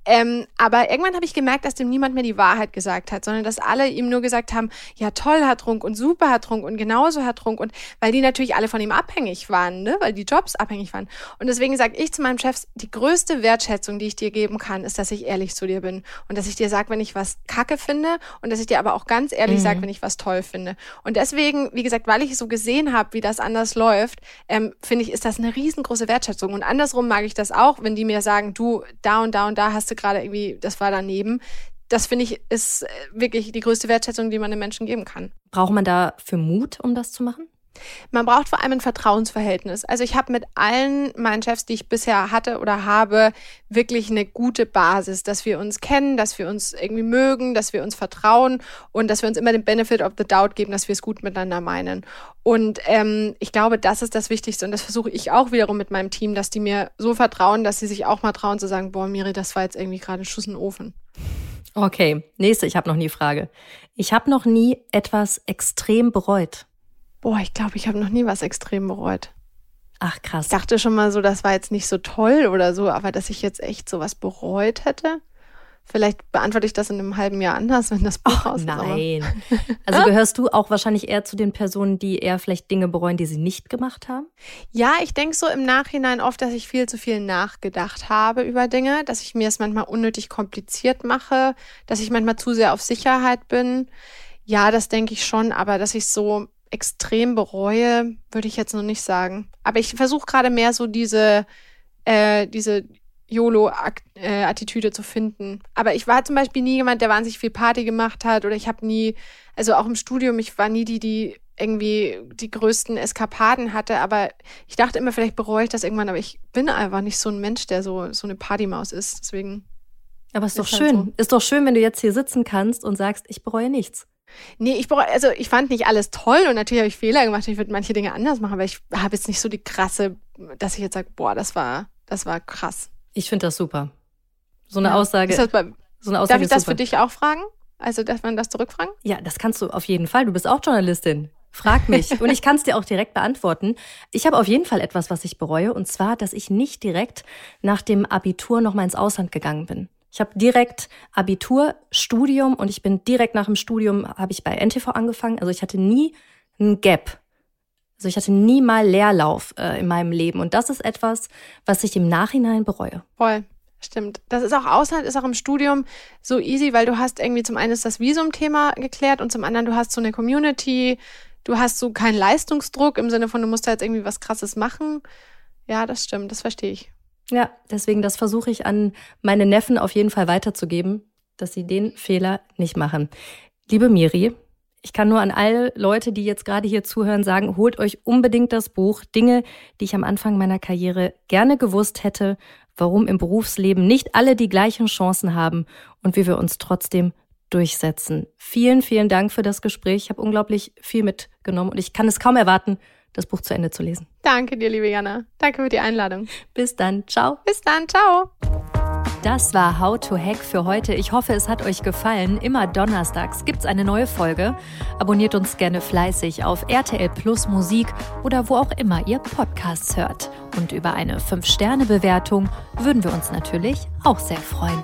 S1: Ähm, aber irgendwann habe ich gemerkt, dass dem niemand mehr die Wahrheit gesagt hat, sondern dass alle ihm nur gesagt haben, ja toll, Herr Trunk und super, Herr Trunk und genauso, Herr Trunk und weil die natürlich alle von ihm abhängig waren, ne? weil die Jobs abhängig waren. Und deswegen sage ich zu meinem Chef, die größte Wertschätzung, die ich dir geben kann, ist, dass ich ehrlich zu dir bin und dass ich dir sage, wenn ich was kacke finde und dass ich dir aber auch ganz ehrlich mhm. sage, wenn ich was toll finde. Und deswegen, wie gesagt, weil ich so gesehen habe, wie das anders läuft, ähm, finde ich, ist das eine riesengroße Wertschätzung. Und andersrum mag ich das auch, wenn die mir sagen, du, da und da und da hast du gerade irgendwie, das war daneben das finde ich ist wirklich die größte Wertschätzung, die man den Menschen geben kann.
S2: Braucht man da für Mut, um das zu machen?
S1: Man braucht vor allem ein Vertrauensverhältnis. Also ich habe mit allen meinen Chefs, die ich bisher hatte oder habe, wirklich eine gute Basis, dass wir uns kennen, dass wir uns irgendwie mögen, dass wir uns vertrauen und dass wir uns immer den Benefit of the doubt geben, dass wir es gut miteinander meinen. Und ähm, ich glaube, das ist das Wichtigste und das versuche ich auch wiederum mit meinem Team, dass die mir so vertrauen, dass sie sich auch mal trauen zu sagen, boah, Miri, das war jetzt irgendwie gerade ein Schuss in den Ofen.
S2: Okay, nächste, ich habe noch nie Frage. Ich habe noch nie etwas extrem bereut.
S1: Boah, ich glaube, ich habe noch nie was extrem bereut.
S2: Ach krass.
S1: Ich dachte schon mal so, das war jetzt nicht so toll oder so, aber dass ich jetzt echt sowas bereut hätte. Vielleicht beantworte ich das in einem halben Jahr anders, wenn das Buch raus ist.
S2: Nein. Also gehörst du auch wahrscheinlich eher zu den Personen, die eher vielleicht Dinge bereuen, die sie nicht gemacht haben?
S1: Ja, ich denke so im Nachhinein oft, dass ich viel zu viel nachgedacht habe über Dinge, dass ich mir es manchmal unnötig kompliziert mache, dass ich manchmal zu sehr auf Sicherheit bin. Ja, das denke ich schon, aber dass ich so extrem bereue, würde ich jetzt noch nicht sagen. Aber ich versuche gerade mehr so diese, äh, diese YOLO-Attitüde zu finden. Aber ich war zum Beispiel nie jemand, der wahnsinnig viel Party gemacht hat oder ich habe nie, also auch im Studium, ich war nie die, die irgendwie die größten Eskapaden hatte, aber ich dachte immer, vielleicht bereue ich das irgendwann, aber ich bin einfach nicht so ein Mensch, der so, so eine Partymaus ist. Deswegen.
S2: Aber ist doch ist halt schön. So. Ist doch schön, wenn du jetzt hier sitzen kannst und sagst, ich bereue nichts.
S1: Nee, ich brauche, also ich fand nicht alles toll und natürlich habe ich Fehler gemacht. Ich würde manche Dinge anders machen, aber ich habe jetzt nicht so die krasse, dass ich jetzt sage, boah, das war, das war krass.
S2: Ich finde das super. So eine ja. Aussage.
S1: Bei, so eine Aussage darf ich das super. für dich auch fragen? Also darf man das zurückfragen?
S2: Ja, das kannst du auf jeden Fall. Du bist auch Journalistin. Frag mich. und ich kann es dir auch direkt beantworten. Ich habe auf jeden Fall etwas, was ich bereue. Und zwar, dass ich nicht direkt nach dem Abitur noch mal ins Ausland gegangen bin. Ich habe direkt Abitur, Studium und ich bin direkt nach dem Studium habe ich bei NTV angefangen. Also ich hatte nie ein Gap. Also ich hatte nie mal Leerlauf äh, in meinem Leben und das ist etwas, was ich im Nachhinein bereue.
S1: Voll. Stimmt. Das ist auch Ausland, ist auch im Studium so easy, weil du hast irgendwie zum einen ist das Visum-Thema geklärt und zum anderen du hast so eine Community, du hast so keinen Leistungsdruck im Sinne von, du musst da jetzt irgendwie was krasses machen. Ja, das stimmt, das verstehe ich.
S2: Ja, deswegen, das versuche ich an meine Neffen auf jeden Fall weiterzugeben, dass sie den Fehler nicht machen. Liebe Miri, ich kann nur an alle Leute, die jetzt gerade hier zuhören, sagen, holt euch unbedingt das Buch Dinge, die ich am Anfang meiner Karriere gerne gewusst hätte, warum im Berufsleben nicht alle die gleichen Chancen haben und wie wir uns trotzdem durchsetzen. Vielen, vielen Dank für das Gespräch. Ich habe unglaublich viel mitgenommen und ich kann es kaum erwarten, das Buch zu Ende zu lesen.
S1: Danke dir, liebe Jana. Danke für die Einladung.
S2: Bis dann. Ciao.
S1: Bis dann. Ciao.
S2: Das war How to Hack für heute. Ich hoffe, es hat euch gefallen. Immer donnerstags gibt es eine neue Folge. Abonniert uns gerne fleißig auf RTL Plus Musik oder wo auch immer ihr Podcasts hört. Und über eine 5-Sterne-Bewertung würden wir uns natürlich auch sehr freuen.